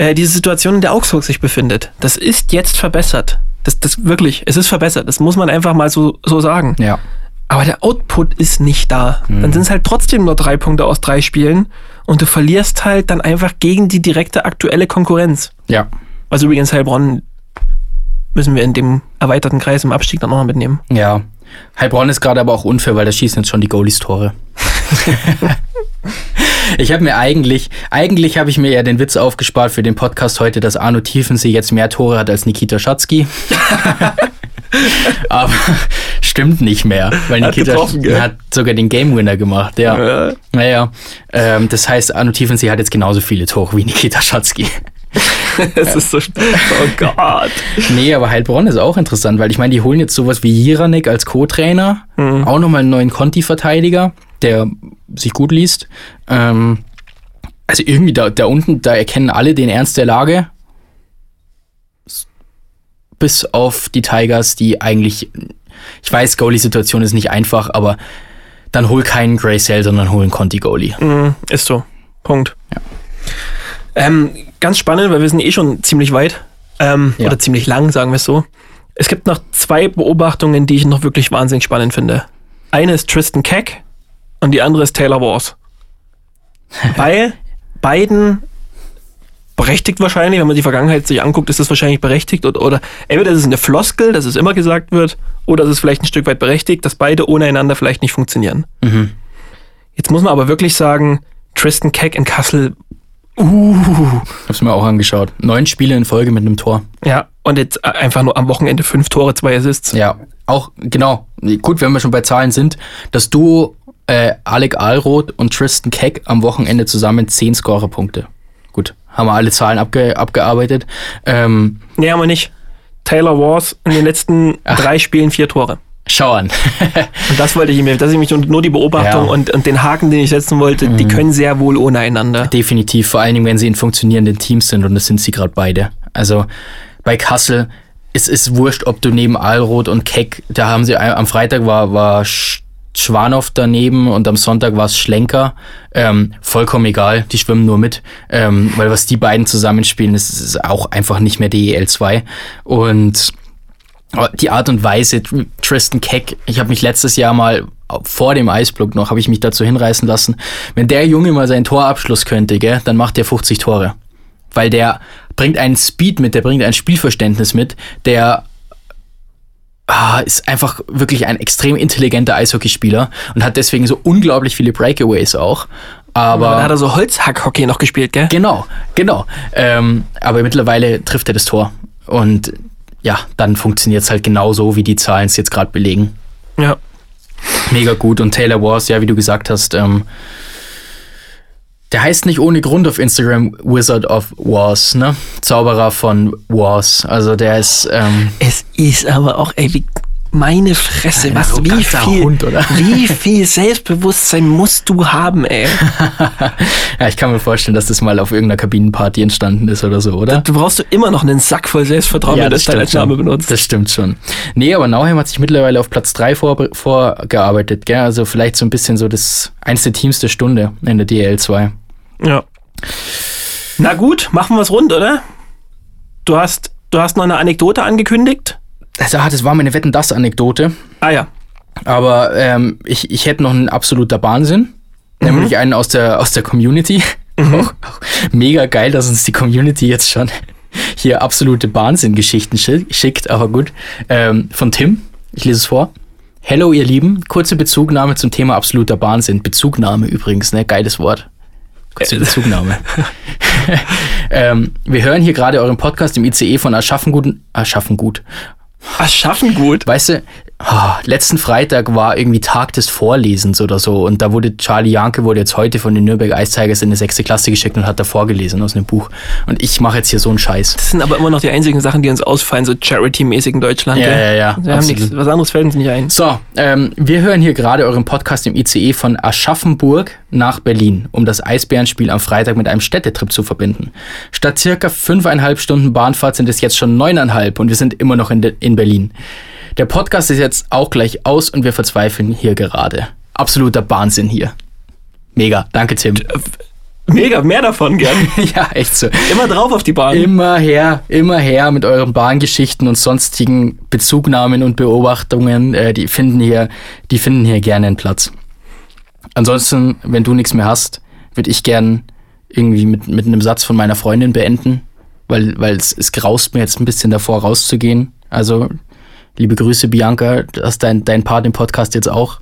S1: äh, diese Situation, in der Augsburg sich befindet. Das ist jetzt verbessert. Das, das wirklich, es ist verbessert. Das muss man einfach mal so, so sagen.
S2: Ja.
S1: Aber der Output ist nicht da. Dann sind es halt trotzdem nur drei Punkte aus drei Spielen und du verlierst halt dann einfach gegen die direkte aktuelle Konkurrenz.
S2: Ja.
S1: Was übrigens Heilbronn müssen wir in dem erweiterten Kreis im Abstieg dann noch mal mitnehmen.
S2: Ja. Heilbronn ist gerade aber auch unfair, weil da schießen jetzt schon die Goalies Tore. Ich habe mir eigentlich, eigentlich habe ich mir ja den Witz aufgespart für den Podcast heute, dass Arno Tiefensee jetzt mehr Tore hat als Nikita Schatzky. Aber stimmt nicht mehr, weil
S1: Hat
S2: Nikita
S1: getroffen,
S2: hat sogar den Game Winner gemacht. Ja,
S1: Ja.
S2: naja. Ähm, das heißt, Arno Tiefensee hat jetzt genauso viele Tore wie Nikita Schatzky.
S1: Es ist so. Oh Gott.
S2: Nee, aber Heilbronn ist auch interessant, weil ich meine, die holen jetzt sowas wie Jiranek als Co-Trainer, auch nochmal einen neuen Conti-Verteidiger, der sich gut liest. Ähm, also irgendwie da, da unten, da erkennen alle den Ernst der Lage. Bis auf die Tigers, die eigentlich, ich weiß, Goalie-Situation ist nicht einfach, aber dann hol keinen Gray Sale, sondern hol einen Conti-Goalie.
S1: Mm, Ist so. Punkt. Ähm, ganz spannend, weil wir sind eh schon ziemlich weit. Ähm,
S2: Ja.
S1: Oder ziemlich lang, sagen wir es so. Es gibt noch zwei Beobachtungen, die ich noch wirklich wahnsinnig spannend finde. Eine ist Tristan Keck und die andere ist Taylor Wars. Weil beiden berechtigt wahrscheinlich, wenn man die Vergangenheit sich anguckt, ist das wahrscheinlich berechtigt oder, oder entweder ist es eine Floskel, dass es immer gesagt wird, oder es ist vielleicht ein Stück weit berechtigt, dass beide ohne einander vielleicht nicht funktionieren.
S2: Mhm.
S1: Jetzt muss man aber wirklich sagen, Tristan Keck in Kassel,
S2: Hab's mir auch angeschaut. Neun Spiele in Folge mit einem Tor.
S1: ja, und jetzt einfach nur am Wochenende fünf Tore, zwei Assists.
S2: Ja, auch, genau. Gut, wenn wir schon bei Zahlen sind, das Duo äh, Alec Alroth und Tristan Keck am Wochenende zusammen 10 Scorerpunkte. Gut, haben wir alle Zahlen abge abgearbeitet. Ähm,
S1: Nee, haben wir nicht. Taylor Wars in den letzten drei Spielen vier Tore.
S2: schau an.
S1: Und das wollte ich mir, das ist nämlich nur die Beobachtung
S2: Ja. Mhm.
S1: und, und den Haken, den ich setzen wollte, die können sehr wohl ohne einander.
S2: Definitiv, vor allen Dingen, wenn sie in funktionierenden Teams sind und das sind sie gerade beide. Also bei Kassel es ist wurscht, ob du neben Alroth und Keck, da haben sie am Freitag war, war Sch- Schwanow daneben und am Sonntag war es Schlenker. Ähm, vollkommen egal, die schwimmen nur mit. Ähm, weil was die beiden zusammenspielen, ist, ist auch einfach nicht mehr DEL 2. Und aber die Art und Weise, Tr- Tristan Keck, ich habe mich letztes Jahr mal vor dem Eisblock noch, habe ich mich dazu hinreißen lassen, wenn der Junge mal seinen Torabschluss könnte, gell, dann macht der 50 Tore. Weil der bringt einen Speed mit, der bringt ein Spielverständnis mit, der ah, ist einfach wirklich ein extrem intelligenter Eishockeyspieler und hat deswegen so unglaublich viele Breakaways auch. Aber
S1: Aber da hat er so Holzhackhockey noch gespielt, gell?
S2: Genau, genau. Ähm, aber mittlerweile trifft er das Tor. Und ja, dann funktioniert es halt genauso, wie die Zahlen es jetzt gerade belegen.
S1: Ja.
S2: Mega gut. Und Taylor Wars, ja, wie du gesagt hast, ähm, der heißt nicht ohne Grund auf Instagram Wizard of Wars, ne? Zauberer von Wars. Also der ist, ähm,
S1: Es ist aber auch, ey, wie, meine Fresse,
S2: Ein
S1: was, wie viel,
S2: Hund, oder?
S1: wie viel Selbstbewusstsein musst du haben, ey?
S2: ja, ich kann mir vorstellen, dass das mal auf irgendeiner Kabinenparty entstanden ist oder so, oder?
S1: Du brauchst du immer noch einen Sack voll Selbstvertrauen, wenn du das dann als Name benutzt.
S2: Das stimmt schon. Nee, aber Nauheim hat sich mittlerweile auf Platz 3 vor, vorgearbeitet, gell? Also vielleicht so ein bisschen so das eins der Teams der Stunde in der DL2.
S1: Ja. Na gut, machen wir es rund, oder? Du hast, du hast noch eine Anekdote angekündigt?
S2: Also, ah, das war meine Wetten das Anekdote,
S1: Ah ja.
S2: aber ähm, ich, ich hätte noch einen absoluter Wahnsinn, nämlich einen aus der aus der Community. Auch, auch mega geil, dass uns die Community jetzt schon hier absolute Wahnsinn-Geschichten schi- schickt, aber gut. Ähm, von Tim, ich lese es vor. Hello, ihr Lieben. Kurze Bezugnahme zum Thema absoluter Wahnsinn. Bezugnahme übrigens, ne? Geiles Wort. Kurze Bezugnahme. ähm, wir hören hier gerade euren Podcast im ICE von Aschaffengut. Aschaffengut.
S1: Aschaffengut.
S2: Weißt du, letzten Freitag war irgendwie Tag des Vorlesens oder so und da wurde Charlie Janke wurde jetzt heute von den Nürnberg Ice Tigers in eine sechste Klasse geschickt und hat da vorgelesen aus einem Buch. Und ich mache jetzt hier so einen Scheiß.
S1: Das sind aber immer noch die einzigen Sachen, die uns ausfallen, so Charity-mäßig in Deutschland.
S2: Ja, ja, ja,
S1: Wir haben nichts, was anderes fällt uns nicht ein.
S2: So, ähm, wir hören hier gerade euren Podcast im ICE von Aschaffenburg nach Berlin, um das Eisbärenspiel am Freitag mit einem Städtetrip zu verbinden. Statt circa fünfeinhalb Stunden Bahnfahrt sind es jetzt schon neuneinhalb und wir sind immer noch in, in Berlin. Der Podcast ist jetzt auch gleich aus und wir verzweifeln hier gerade. Absoluter Wahnsinn hier. Mega, danke Tim.
S1: Mega, mehr davon gern.
S2: ja, echt so.
S1: Immer drauf auf die Bahn.
S2: Immer her, immer her mit euren Bahngeschichten und sonstigen Bezugnahmen und Beobachtungen. Äh, die finden hier, die finden hier gerne einen Platz. Ansonsten, wenn du nichts mehr hast, würde ich gern irgendwie mit, mit einem Satz von meiner Freundin beenden, weil, weil es, es graust mir jetzt ein bisschen davor rauszugehen. Also, liebe Grüße, Bianca, du hast dein, dein Part im Podcast jetzt auch.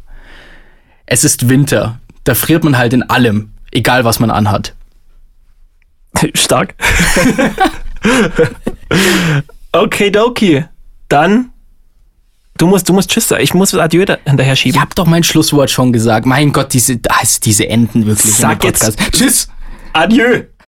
S2: Es ist Winter. Da friert man halt in allem, egal was man anhat.
S1: Stark. okay, Doki. Dann. Du musst, du musst Tschüss sagen. Ich muss Adieu da hinterher
S2: Ich
S1: schieben.
S2: habe doch mein Schlusswort schon gesagt. Mein Gott, diese, diese Enden wirklich.
S1: Sag jetzt-
S2: Podcast. Tschüss.
S1: Adieu.